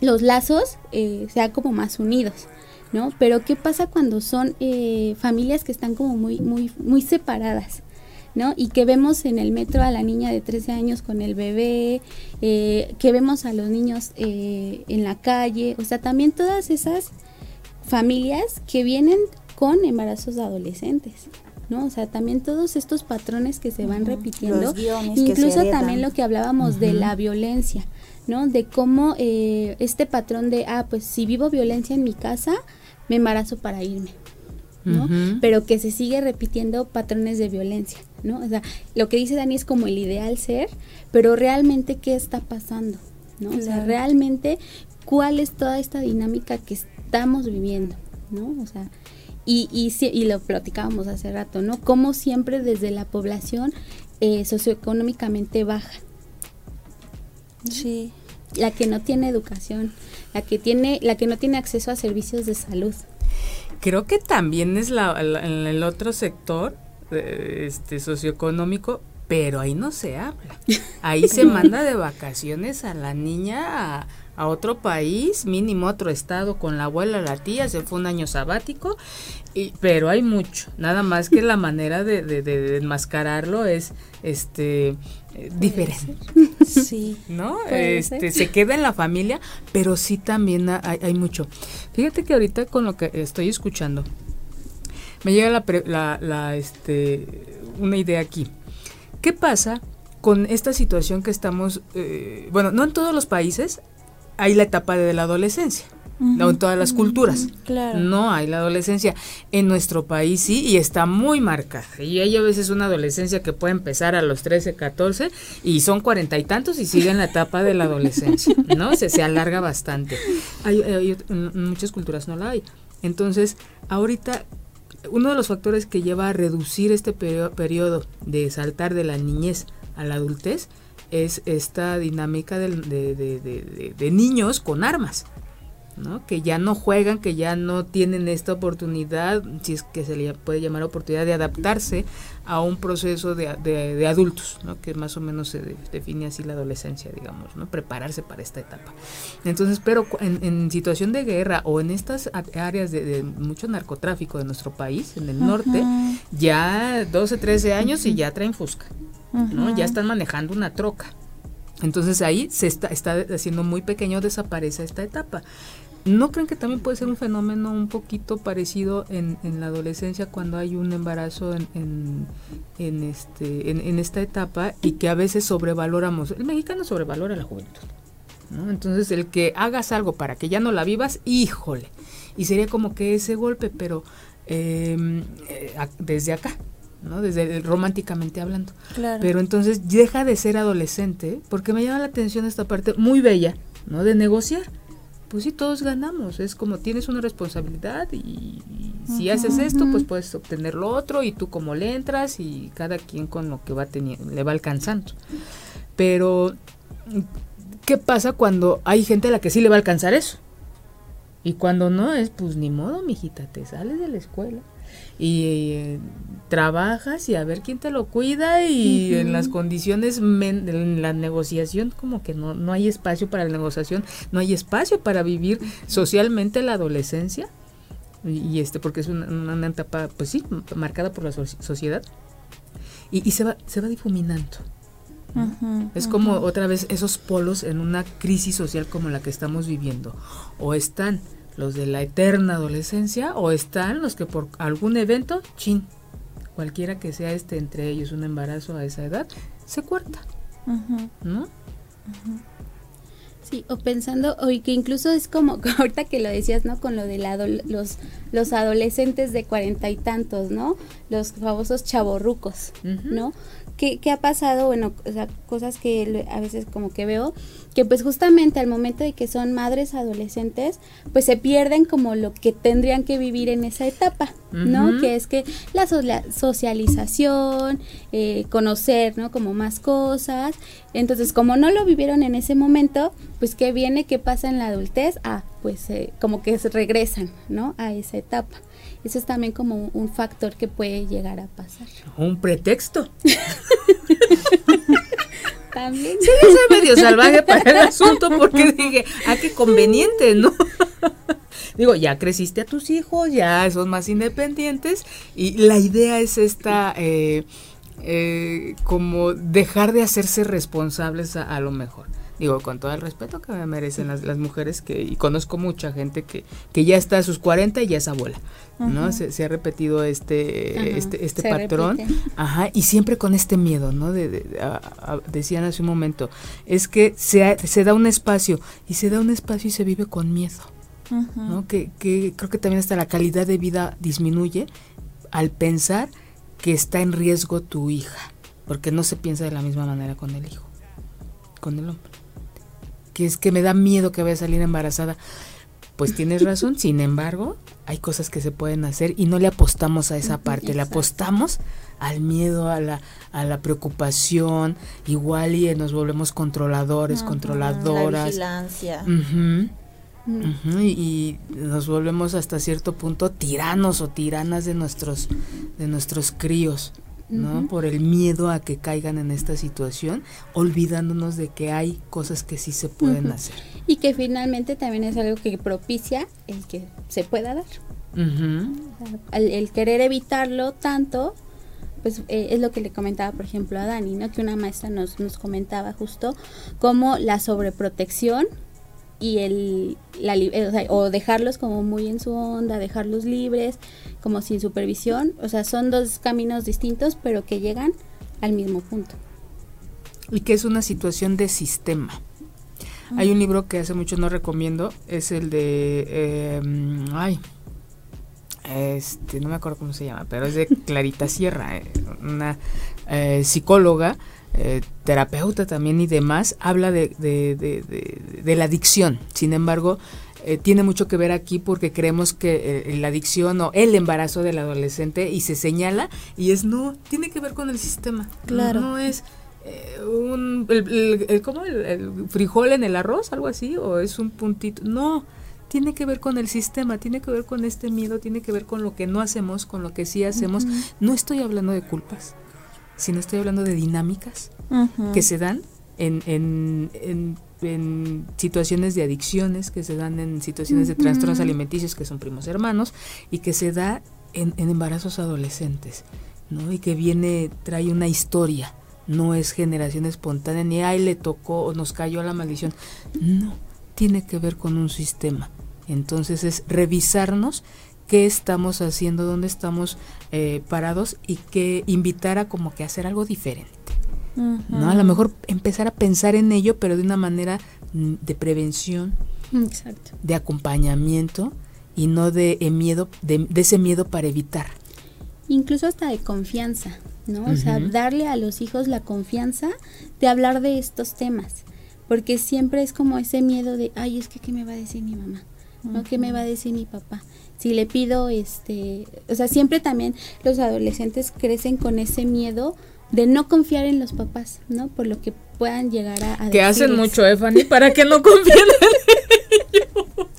los lazos eh, sean como más unidos. ¿No? Pero ¿qué pasa cuando son eh, familias que están como muy, muy, muy separadas? ¿no? Y que vemos en el metro a la niña de 13 años con el bebé, eh, que vemos a los niños eh, en la calle, o sea, también todas esas familias que vienen con embarazos adolescentes. ¿no? O sea, también todos estos patrones que se van repitiendo, incluso también lo que hablábamos de la violencia, ¿no? De cómo este patrón de, ah, pues si vivo violencia en mi casa, me embarazo para irme. ¿no? Pero que se sigue repitiendo patrones de violencia, ¿no? O sea, lo que dice Dani es como el ideal ser, pero realmente qué está pasando, ¿no? O sea, realmente cuál es toda esta dinámica que estamos viviendo, ¿no? O sea, y, y, y lo platicábamos hace rato, ¿no? Como siempre desde la población eh, socioeconómicamente baja. Sí. La que no tiene educación, la que tiene, la que no tiene acceso a servicios de salud. Creo que también es la, en el otro sector eh, este socioeconómico, pero ahí no se habla. Ahí se manda de vacaciones a la niña a, otro país, mínimo otro estado, con la abuela, la tía, se fue un año sabático, y, pero hay mucho. Nada más que la manera de, de, de enmascararlo es este diferente. Sí. ¿No? Este, se queda en la familia, pero sí también hay, mucho. Fíjate que ahorita con lo que estoy escuchando, me llega la, la, este, una idea aquí. ¿Qué pasa con esta situación que estamos, eh, bueno, no en todos los países hay la etapa de la adolescencia en todas las culturas. No hay la adolescencia. En nuestro país sí, y está muy marcada. Y hay a veces una adolescencia que puede empezar a los 13, 14 y son cuarenta y tantos y sigue en la etapa de la adolescencia, ¿no? Se, se alarga bastante. Hay, en muchas culturas no la hay. Entonces, ahorita uno de los factores que lleva a reducir este periodo de saltar de la niñez a la adultez es esta dinámica de, de niños con armas. Que ya no juegan, que ya no tienen esta oportunidad, si es que se le puede llamar oportunidad de adaptarse a un proceso de, de, adultos, ¿no? Que más o menos se define así la adolescencia, digamos, ¿no? Prepararse para esta etapa. Entonces, pero en, situación de guerra o en estas áreas de, mucho narcotráfico de nuestro país, en el norte, ya 12, 13 años y ya traen fusca, ¿no? Ya están manejando una troca. Entonces ahí se está, está haciendo muy pequeño, desaparece esta etapa. ¿No creen que también puede ser un fenómeno un poquito parecido en, en la adolescencia cuando hay un embarazo en, en, este, en, esta etapa y que a veces sobrevaloramos? El mexicano sobrevalora la juventud. ¿no? Entonces, el que hagas algo para que ya no la vivas, híjole. Y sería como que ese golpe, pero em, eh, desde acá, ¿no? Desde románticamente hablando. Claro. Pero entonces deja de ser adolescente, porque me llama la atención esta parte muy bella, ¿no? De negociar pues sí, todos ganamos. Es como tienes una responsabilidad y, si haces esto, pues puedes obtener lo otro y tú como le entras y cada quien con lo que va teniendo, le va alcanzando. Pero, ¿qué pasa cuando hay gente a la que sí le va a alcanzar eso? Y cuando no es, pues ni modo, mijita, te sales de la escuela y trabajas y a ver quién te lo cuida y en las condiciones en la negociación como que no, no hay espacio para la negociación, no hay espacio para vivir socialmente la adolescencia. Y, este porque es una, etapa pues sí marcada por la sociedad. Y, se va se va difuminando. Es como otra vez esos polos en una crisis social como la que estamos viviendo. O están los de la eterna adolescencia o están los que por algún evento, chin, cualquiera que sea este entre ellos un embarazo a esa edad, se cuarta. ¿No? Sí, o pensando, o que incluso es como, ahorita que lo decías, ¿no? Con lo de la, los, los adolescentes de cuarenta y tantos, ¿no? Los famosos chavorrucos, ¿no? ¿Qué, ¿Qué, ha pasado? Bueno, o sea, cosas que a veces como que veo, que pues justamente al momento de que son madres adolescentes, pues se pierden como lo que tendrían que vivir en esa etapa, ¿no? Que es que la, socialización, eh, conocer, ¿no? Como más cosas. Entonces, como no lo vivieron en ese momento, pues ¿qué viene? ¿Qué pasa en la adultez? Ah, pues eh, como que se regresan, ¿no? A esa etapa. Eso es también como un factor que puede llegar a pasar. Un pretexto. también. Sí, soy medio salvaje para el asunto porque dije, ah, qué conveniente, ¿no? Digo, ya creciste a tus hijos, ya son más independientes y la idea es esta, eh, eh, como dejar de hacerse responsables a lo mejor digo, con todo el respeto que me merecen las, las mujeres, que y conozco mucha gente que, que ya está a sus 40 y ya es abuela, ¿no? Se, ha repetido este, este, este patrón, ajá, y siempre con este miedo, ¿no? De, decían hace un momento, es que se, se da un espacio, y se da un espacio y se vive con miedo, ¿no? Que, que creo que también hasta la calidad de vida disminuye al pensar que está en riesgo tu hija, porque no se piensa de la misma manera con el hijo, con el hombre que es que me da miedo que vaya a salir embarazada. Pues tienes razón, sin embargo, hay cosas que se pueden hacer y no le apostamos a esa parte, le apostamos al miedo, a la, a la preocupación, igual y nos volvemos controladores, controladoras. La vigilancia. y, nos volvemos hasta cierto punto tiranos o tiranas de nuestros, de nuestros críos. ¿No? Por el miedo a que caigan en esta situación, olvidándonos de que hay cosas que sí se pueden hacer. Y que finalmente también es algo que propicia el que se pueda dar. el, querer evitarlo tanto, pues eh, es lo que le comentaba, por ejemplo, a Dani, ¿no? Que una maestra nos, nos comentaba justo como la sobreprotección y el la, eh, o, dejarlos como muy en su onda, dejarlos libres, como sin supervisión, o sea, son dos caminos distintos, pero que llegan al mismo punto. Y que es una situación de sistema. Hay un libro que hace mucho no recomiendo, es el de, em, ay, este, no me acuerdo cómo se llama, pero es de Clarita Sierra, eh, una eh, psicóloga eh, terapeuta también y demás, habla de, de, la adicción. Sin embargo, eh, tiene mucho que ver aquí porque creemos que eh, la adicción o el embarazo del adolescente y se señala y es no, tiene que ver con el sistema. Claro. No, es un, el, el, ¿cómo? El, frijol en el arroz, algo así, o es un puntito. No, tiene que ver con el sistema, tiene que ver con este miedo, tiene que ver con lo que no hacemos, con lo que sí hacemos. No estoy hablando de culpas sino estoy hablando de dinámicas que se dan en, en, en, situaciones de adicciones, que se dan en situaciones de trastornos alimenticios, que son primos hermanos, y que se da en, embarazos adolescentes, ¿no? Y que viene, trae una historia, no es generación espontánea, ni ay le tocó o nos cayó la maldición, no, tiene que ver con un sistema. Entonces es revisarnos qué estamos haciendo, dónde estamos eh, parados y que invitar a como que hacer algo diferente. ¿no? A lo mejor empezar a pensar en ello, pero de una manera mm, de prevención, de acompañamiento y no de, eh, miedo, de, ese miedo para evitar. Incluso hasta de confianza, ¿no? O sea, darle a los hijos la confianza de hablar de estos temas, porque siempre es como ese miedo de, ay, es que qué me va a decir mi mamá, ¿no? ¿Qué me va a decir mi papá? Si le pido, este, o sea, siempre también los adolescentes crecen con ese miedo de no confiar en los papás, ¿no? Por lo que puedan llegar a... que hacen mucho, Efani, para que no confíen en ellos.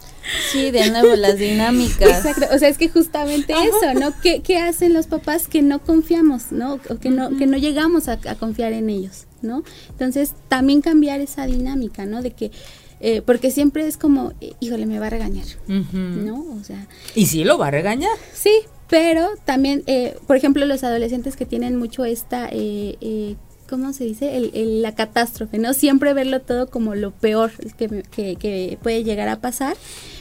Sí, de nuevo las dinámicas. Exacto, o sea, es que justamente eso, ¿no? ¿Qué, ¿Qué, hacen los papás que no confiamos, ¿no? O que no, que no llegamos a, a confiar en ellos, ¿no? Entonces, también cambiar esa dinámica, ¿no? De que eh, porque siempre es como, híjole, me va a regañar, ¿no? O sea... ¿Y sí lo va a regañar? Sí, pero también, eh, por ejemplo, los adolescentes que tienen mucho esta... Eh, ¿cómo se dice? El, la catástrofe, ¿no? Siempre verlo todo como lo peor que, que, puede llegar a pasar,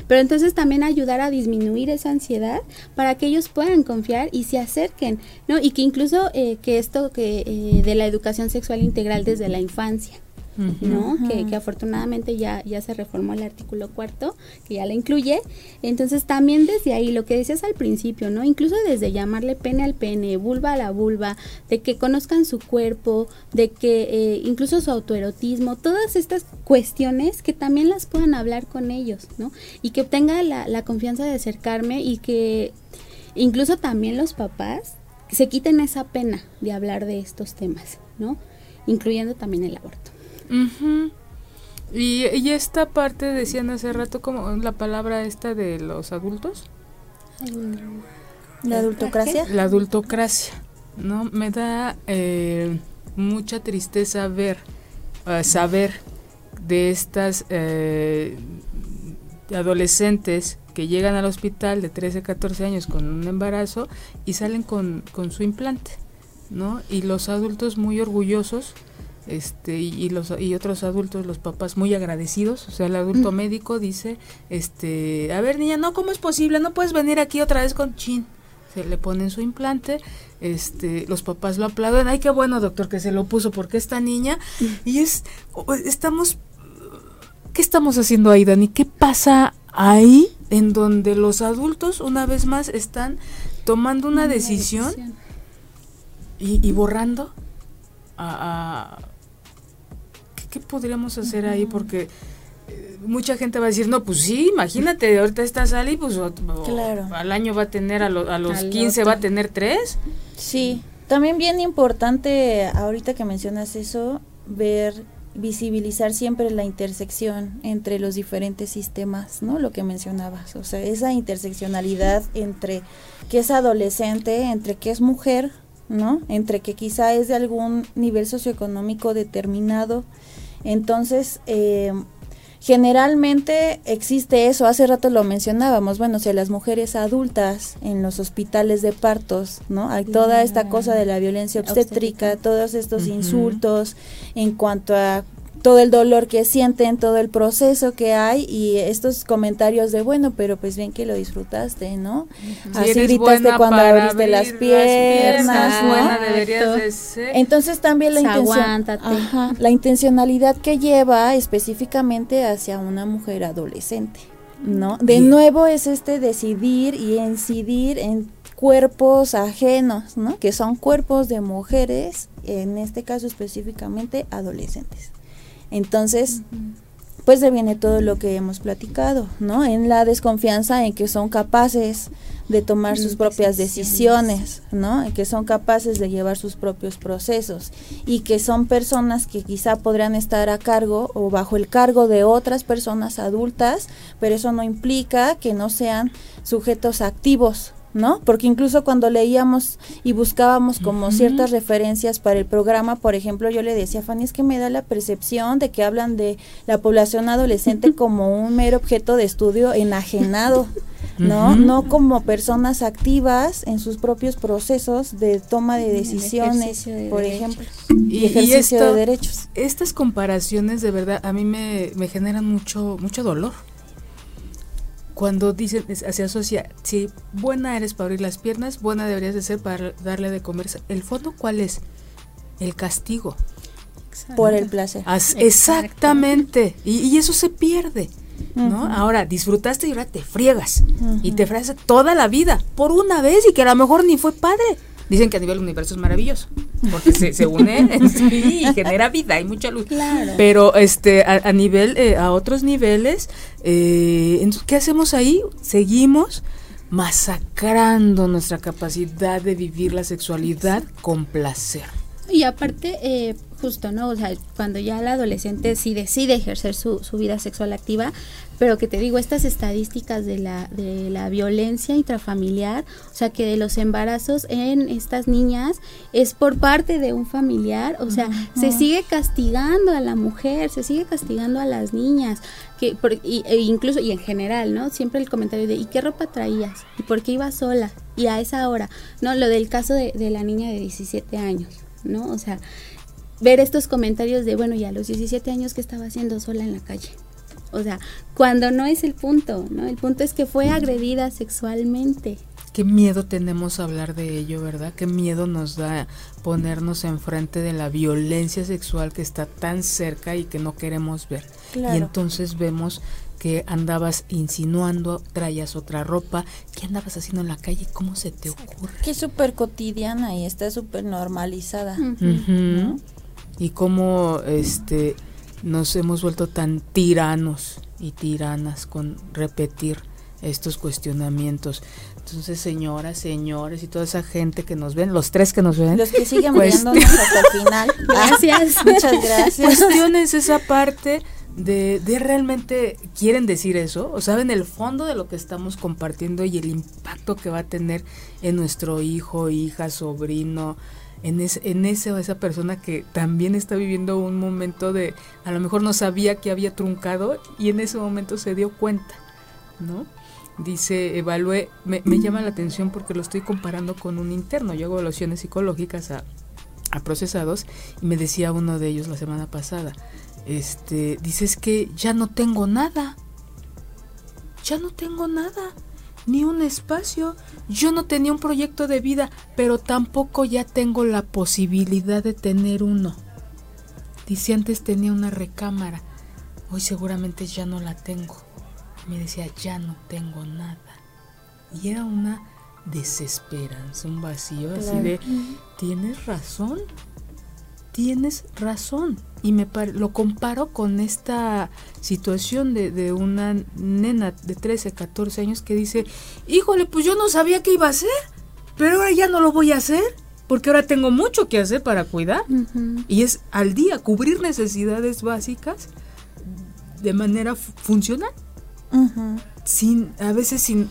pero entonces también ayudar a disminuir esa ansiedad para que ellos puedan confiar y se acerquen, ¿no? Y que incluso eh, que esto que eh, de la educación sexual integral desde la infancia, ¿no? que, afortunadamente ya, ya se reformó el artículo cuarto, que ya la incluye. Entonces también desde ahí, lo que decías al principio, ¿no? Incluso desde llamarle pene al pene, vulva a la vulva, de que conozcan su cuerpo, de que eh, incluso su autoerotismo, todas estas cuestiones que también las puedan hablar con ellos, ¿no? Y que tenga la, la confianza de acercarme y que incluso también los papás se quiten esa pena de hablar de estos temas, ¿no? Incluyendo también el aborto y, y, esta parte decían hace rato como la palabra esta de los adultos. La adultocracia. La adultocracia, ¿no? Me da eh, mucha tristeza ver, eh, saber de estas eh, adolescentes que llegan al hospital de 13, 14 años con un embarazo y salen con, con su implante, ¿no? Y los adultos muy orgullosos este y, los y otros adultos los papás muy agradecidos. O sea el adulto mm. médico dice este a ver niña no cómo es posible no puedes venir aquí otra vez con chin se le ponen su implante este los papás lo aplauden. Ay qué bueno doctor que se lo puso porque esta niña y es estamos qué estamos haciendo ahí Dani qué pasa ahí en donde los adultos una vez más están tomando una, decisión, Y, borrando a, ¿qué podríamos hacer ahí? Porque eh, mucha gente va a decir, no, pues sí, imagínate, ahorita está Sally, pues al año va a tener, a, los 15 va a tener tres. Sí, también bien importante, ahorita que mencionas eso, ver visibilizar siempre la intersección entre los diferentes sistemas, ¿no? Lo que mencionabas, o sea, esa interseccionalidad entre que es adolescente, entre que es mujer, ¿no? Entre que quizá es de algún nivel socioeconómico determinado. Entonces, eh, generalmente existe eso, hace rato lo mencionábamos, bueno, si a las mujeres adultas en los hospitales de partos, ¿no? Hay toda esta cosa de la violencia obstétrica, todos estos insultos en cuanto a todo el dolor que sienten, todo el proceso que hay y estos comentarios de bueno, pero pues bien que lo disfrutaste, ¿no? Así gritaste cuando abriste las piernas, ¿no? Entonces también la intención, la intencionalidad que lleva específicamente hacia una mujer adolescente, ¿no? De nuevo es este decidir y incidir en cuerpos ajenos, ¿no? Que son cuerpos de mujeres, en este caso específicamente adolescentes. Entonces, pues se viene todo lo que hemos platicado, ¿no? En la desconfianza en que son capaces de tomar sus propias decisiones, ¿no? En que son capaces de llevar sus propios procesos y que son personas que quizá podrían estar a cargo o bajo el cargo de otras personas adultas, pero eso no implica que no sean sujetos activos ¿no? Porque incluso cuando leíamos y buscábamos como ciertas referencias para el programa, por ejemplo, yo le decía a Fanny, es que me da la percepción de que hablan de la población adolescente como un mero objeto de estudio enajenado, ¿no? No como personas activas en sus propios procesos de toma de decisiones, por ejemplo, y, ejercicio de derechos. Estas comparaciones de verdad a mí me, me generan mucho, mucho dolor cuando dicen, se asocia, si buena eres para abrir las piernas, buena deberías de ser para darle de comer. ¿El fondo cuál es? El castigo. Por el placer. exactamente. Y, eso se pierde. ¿no? Ahora disfrutaste y ahora te friegas. Y te friegas toda la vida. Por una vez y que a lo mejor ni fue padre. Dicen que a nivel universo es maravilloso, porque se, se une y genera vida, hay mucha luz. Pero este a, nivel, eh, a otros niveles, eh, ¿qué hacemos ahí? Seguimos masacrando nuestra capacidad de vivir la sexualidad con placer. Y aparte, eh, justo, ¿no? O sea, cuando ya el adolescente sí decide ejercer su, su vida sexual activa, pero que te digo, estas estadísticas de la, de la violencia intrafamiliar, o sea, que de los embarazos en estas niñas es por parte de un familiar, o sea, se sigue castigando a la mujer, se sigue castigando a las niñas, que e incluso, y en general, ¿no? Siempre el comentario de, ¿y qué ropa traías? ¿Y por qué ibas sola? Y a esa hora, ¿no? Lo del caso de, de la niña de 17 años, ¿no? O sea, ver estos comentarios de, bueno, ya a los 17 años que estaba haciendo sola en la calle. O sea, cuando no es el punto, ¿no? El punto es que fue agredida sexualmente. Qué miedo tenemos a hablar de ello, ¿verdad? Qué miedo nos da ponernos enfrente de la violencia sexual que está tan cerca y que no queremos ver. Y entonces vemos que andabas insinuando, traías otra ropa, ¿qué andabas haciendo en la calle? ¿Cómo se te ocurre? Que es súper cotidiana y está súper normalizada. Y cómo este, nos hemos vuelto tan tiranos y tiranas con repetir estos cuestionamientos. Entonces, señoras, señores y toda esa gente que nos ven, los tres que nos ven. Los que siguen viéndonos hasta el final. Gracias. Muchas gracias. Cuestiones esa parte de, de, realmente quieren decir eso, o saben el fondo de lo que estamos compartiendo y el impacto que va a tener en nuestro hijo, hija, sobrino, en, en ese o esa persona que también está viviendo un momento de, a lo mejor no sabía que había truncado y en ese momento se dio cuenta, ¿no? Dice, evalué, me, llama la atención porque lo estoy comparando con un interno, yo hago evaluaciones psicológicas a, a procesados y me decía uno de ellos la semana pasada, este, dices que ya no tengo nada. Ya no tengo nada, ni un espacio. Yo no tenía un proyecto de vida, pero tampoco ya tengo la posibilidad de tener uno. Dice antes tenía una recámara, hoy seguramente ya no la tengo. Me decía, ya no tengo nada. Y era una desesperanza, un vacío así de, ¿tienes razón? tienes razón. Y me lo comparo con esta situación de, de, una nena de 13, 14 años que dice, híjole, pues yo no sabía qué iba a hacer, pero ahora ya no lo voy a hacer, porque ahora tengo mucho que hacer para cuidar. Y es al día, cubrir necesidades básicas de manera funcional. Sin, a veces sin,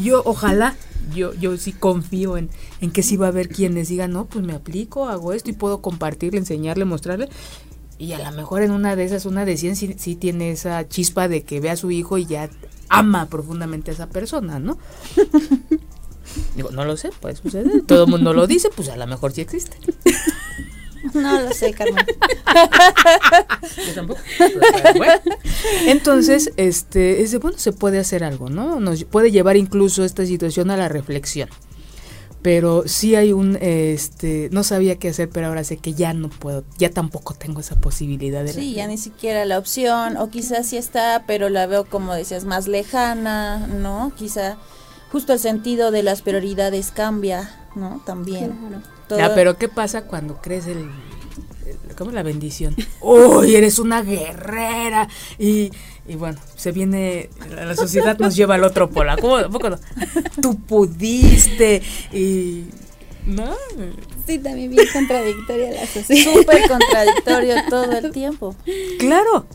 yo ojalá yo, yo sí confío en, en que sí va a haber quienes digan, no, pues me aplico, hago esto y puedo compartirle, enseñarle, mostrarle. Y a lo mejor en una de esas, una de 100 sí, tiene esa chispa de que ve a su hijo y ya ama profundamente a esa persona, ¿no? Digo, no lo sé, puede suceder. Todo el mundo lo dice, pues a lo mejor sí existe. No lo sé, Carmen. Yo tampoco. Entonces, este, es de, bueno, se puede hacer algo, ¿no? Nos puede llevar incluso esta situación a la reflexión. Pero sí hay un, este, no sabía qué hacer, pero ahora sé que ya no puedo, ya tampoco tengo esa posibilidad de. Sí, ya ni siquiera la opción, o quizás sí está, pero la veo como decías más lejana, ¿no? Quizá justo el sentido de las prioridades cambia, ¿no? También. Ya, pero ¿qué pasa cuando crees el, ¿cómo la bendición? Uy, eres una guerrera y, y bueno, se viene la sociedad nos lleva al otro polo. ¿Cómo, no? Tú pudiste y ¿no? Sí, también bien contradictoria la sociedad. Súper contradictorio todo el tiempo. Claro.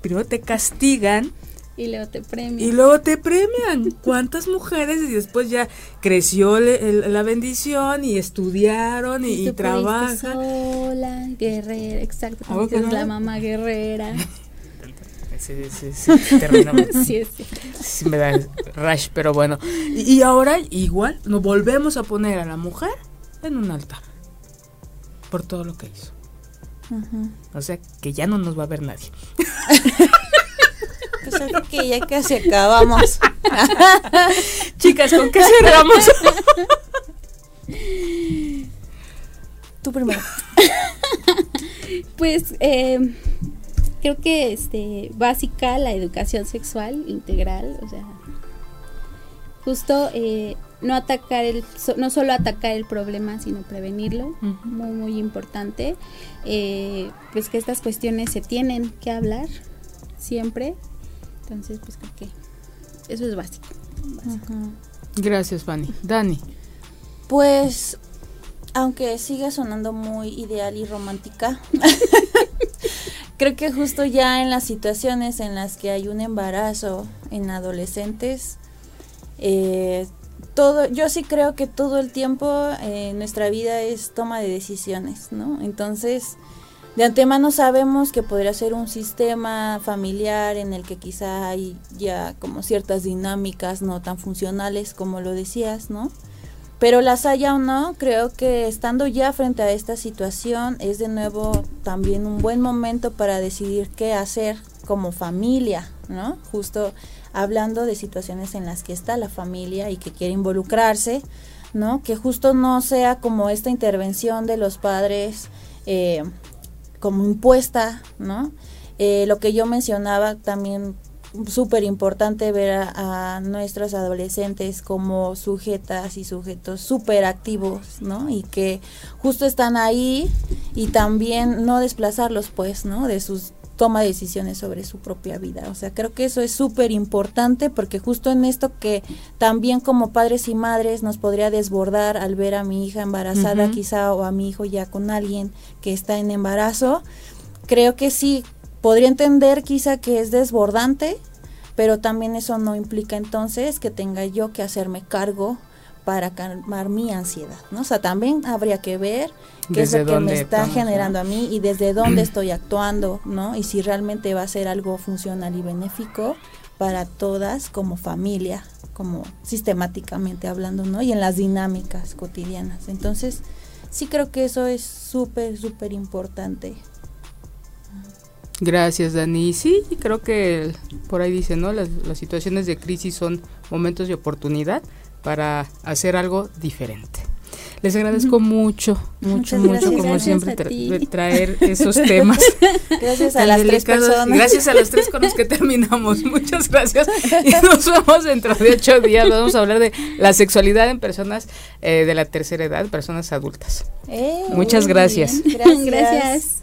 Primero te castigan y luego te premian. Y luego te premian. ¿Cuántas mujeres? Y después ya creció la bendición y estudiaron y, trabajan. Sola, guerrera, exacto. Como es la mamá guerrera. Sí, sí, sí, sí, sí. sí, me da rush, pero bueno. Y, ahora igual nos volvemos a poner a la mujer en un altar por todo lo que hizo. O sea, que ya no nos va a ver nadie. Pues que ya casi acabamos. Chicas, ¿con qué cerramos? Tú primero. pues eh, creo que este básica la educación sexual integral, o sea, justo eh, no atacar el no solo atacar el problema sino prevenirlo muy muy importante eh, pues que estas cuestiones se tienen que hablar siempre entonces, pues creo que eso es básico. Gracias, Fanny. Dani. Pues, aunque siga sonando muy ideal y romántica, creo que justo ya en las situaciones en las que hay un embarazo en adolescentes, eh, todo, yo sí creo que todo el tiempo eh, nuestra vida es toma de decisiones, ¿no? Entonces, de antemano sabemos que podría ser un sistema familiar en el que quizá hay ya como ciertas dinámicas no tan funcionales como lo decías, ¿no? Pero las haya o no, creo que estando ya frente a esta situación es de nuevo también un buen momento para decidir qué hacer como familia, ¿no? Justo hablando de situaciones en las que está la familia y que quiere involucrarse, ¿no? Que justo no sea como esta intervención de los padres eh, como impuesta, ¿no? Eh, lo que yo mencionaba también súper importante ver a, nuestros adolescentes como sujetas y sujetos súper activos, ¿no? Y que justo están ahí y también no desplazarlos, pues, ¿no? De sus toma decisiones sobre su propia vida. O sea, creo que eso es súper importante porque justo en esto que también como padres y madres nos podría desbordar al ver a mi hija embarazada quizá o a mi hijo ya con alguien que está en embarazo, creo que sí podría entender quizá que es desbordante, pero también eso no implica entonces que tenga yo que hacerme cargo para calmar mi ansiedad, ¿no? O sea, también habría que ver qué es lo que me está generando a mí y desde dónde estoy actuando, ¿no? Y si realmente va a ser algo funcional y benéfico para todas como familia, como sistemáticamente hablando, ¿no? Y en las dinámicas cotidianas. Entonces, sí creo que eso es súper, súper importante Gracias, Dani. Sí, creo que por ahí dice, ¿no? Las, situaciones de crisis son momentos de oportunidad para hacer algo diferente. Les agradezco mucho, mucho, mucho, como siempre, traer esos temas. Gracias a las tres personas. Gracias a los tres con los que terminamos. Muchas gracias. Y nos vemos dentro de ocho días. Vamos a hablar de la sexualidad en personas eh, de la tercera edad, personas adultas. Eh, Muchas gracias. gracias. gracias.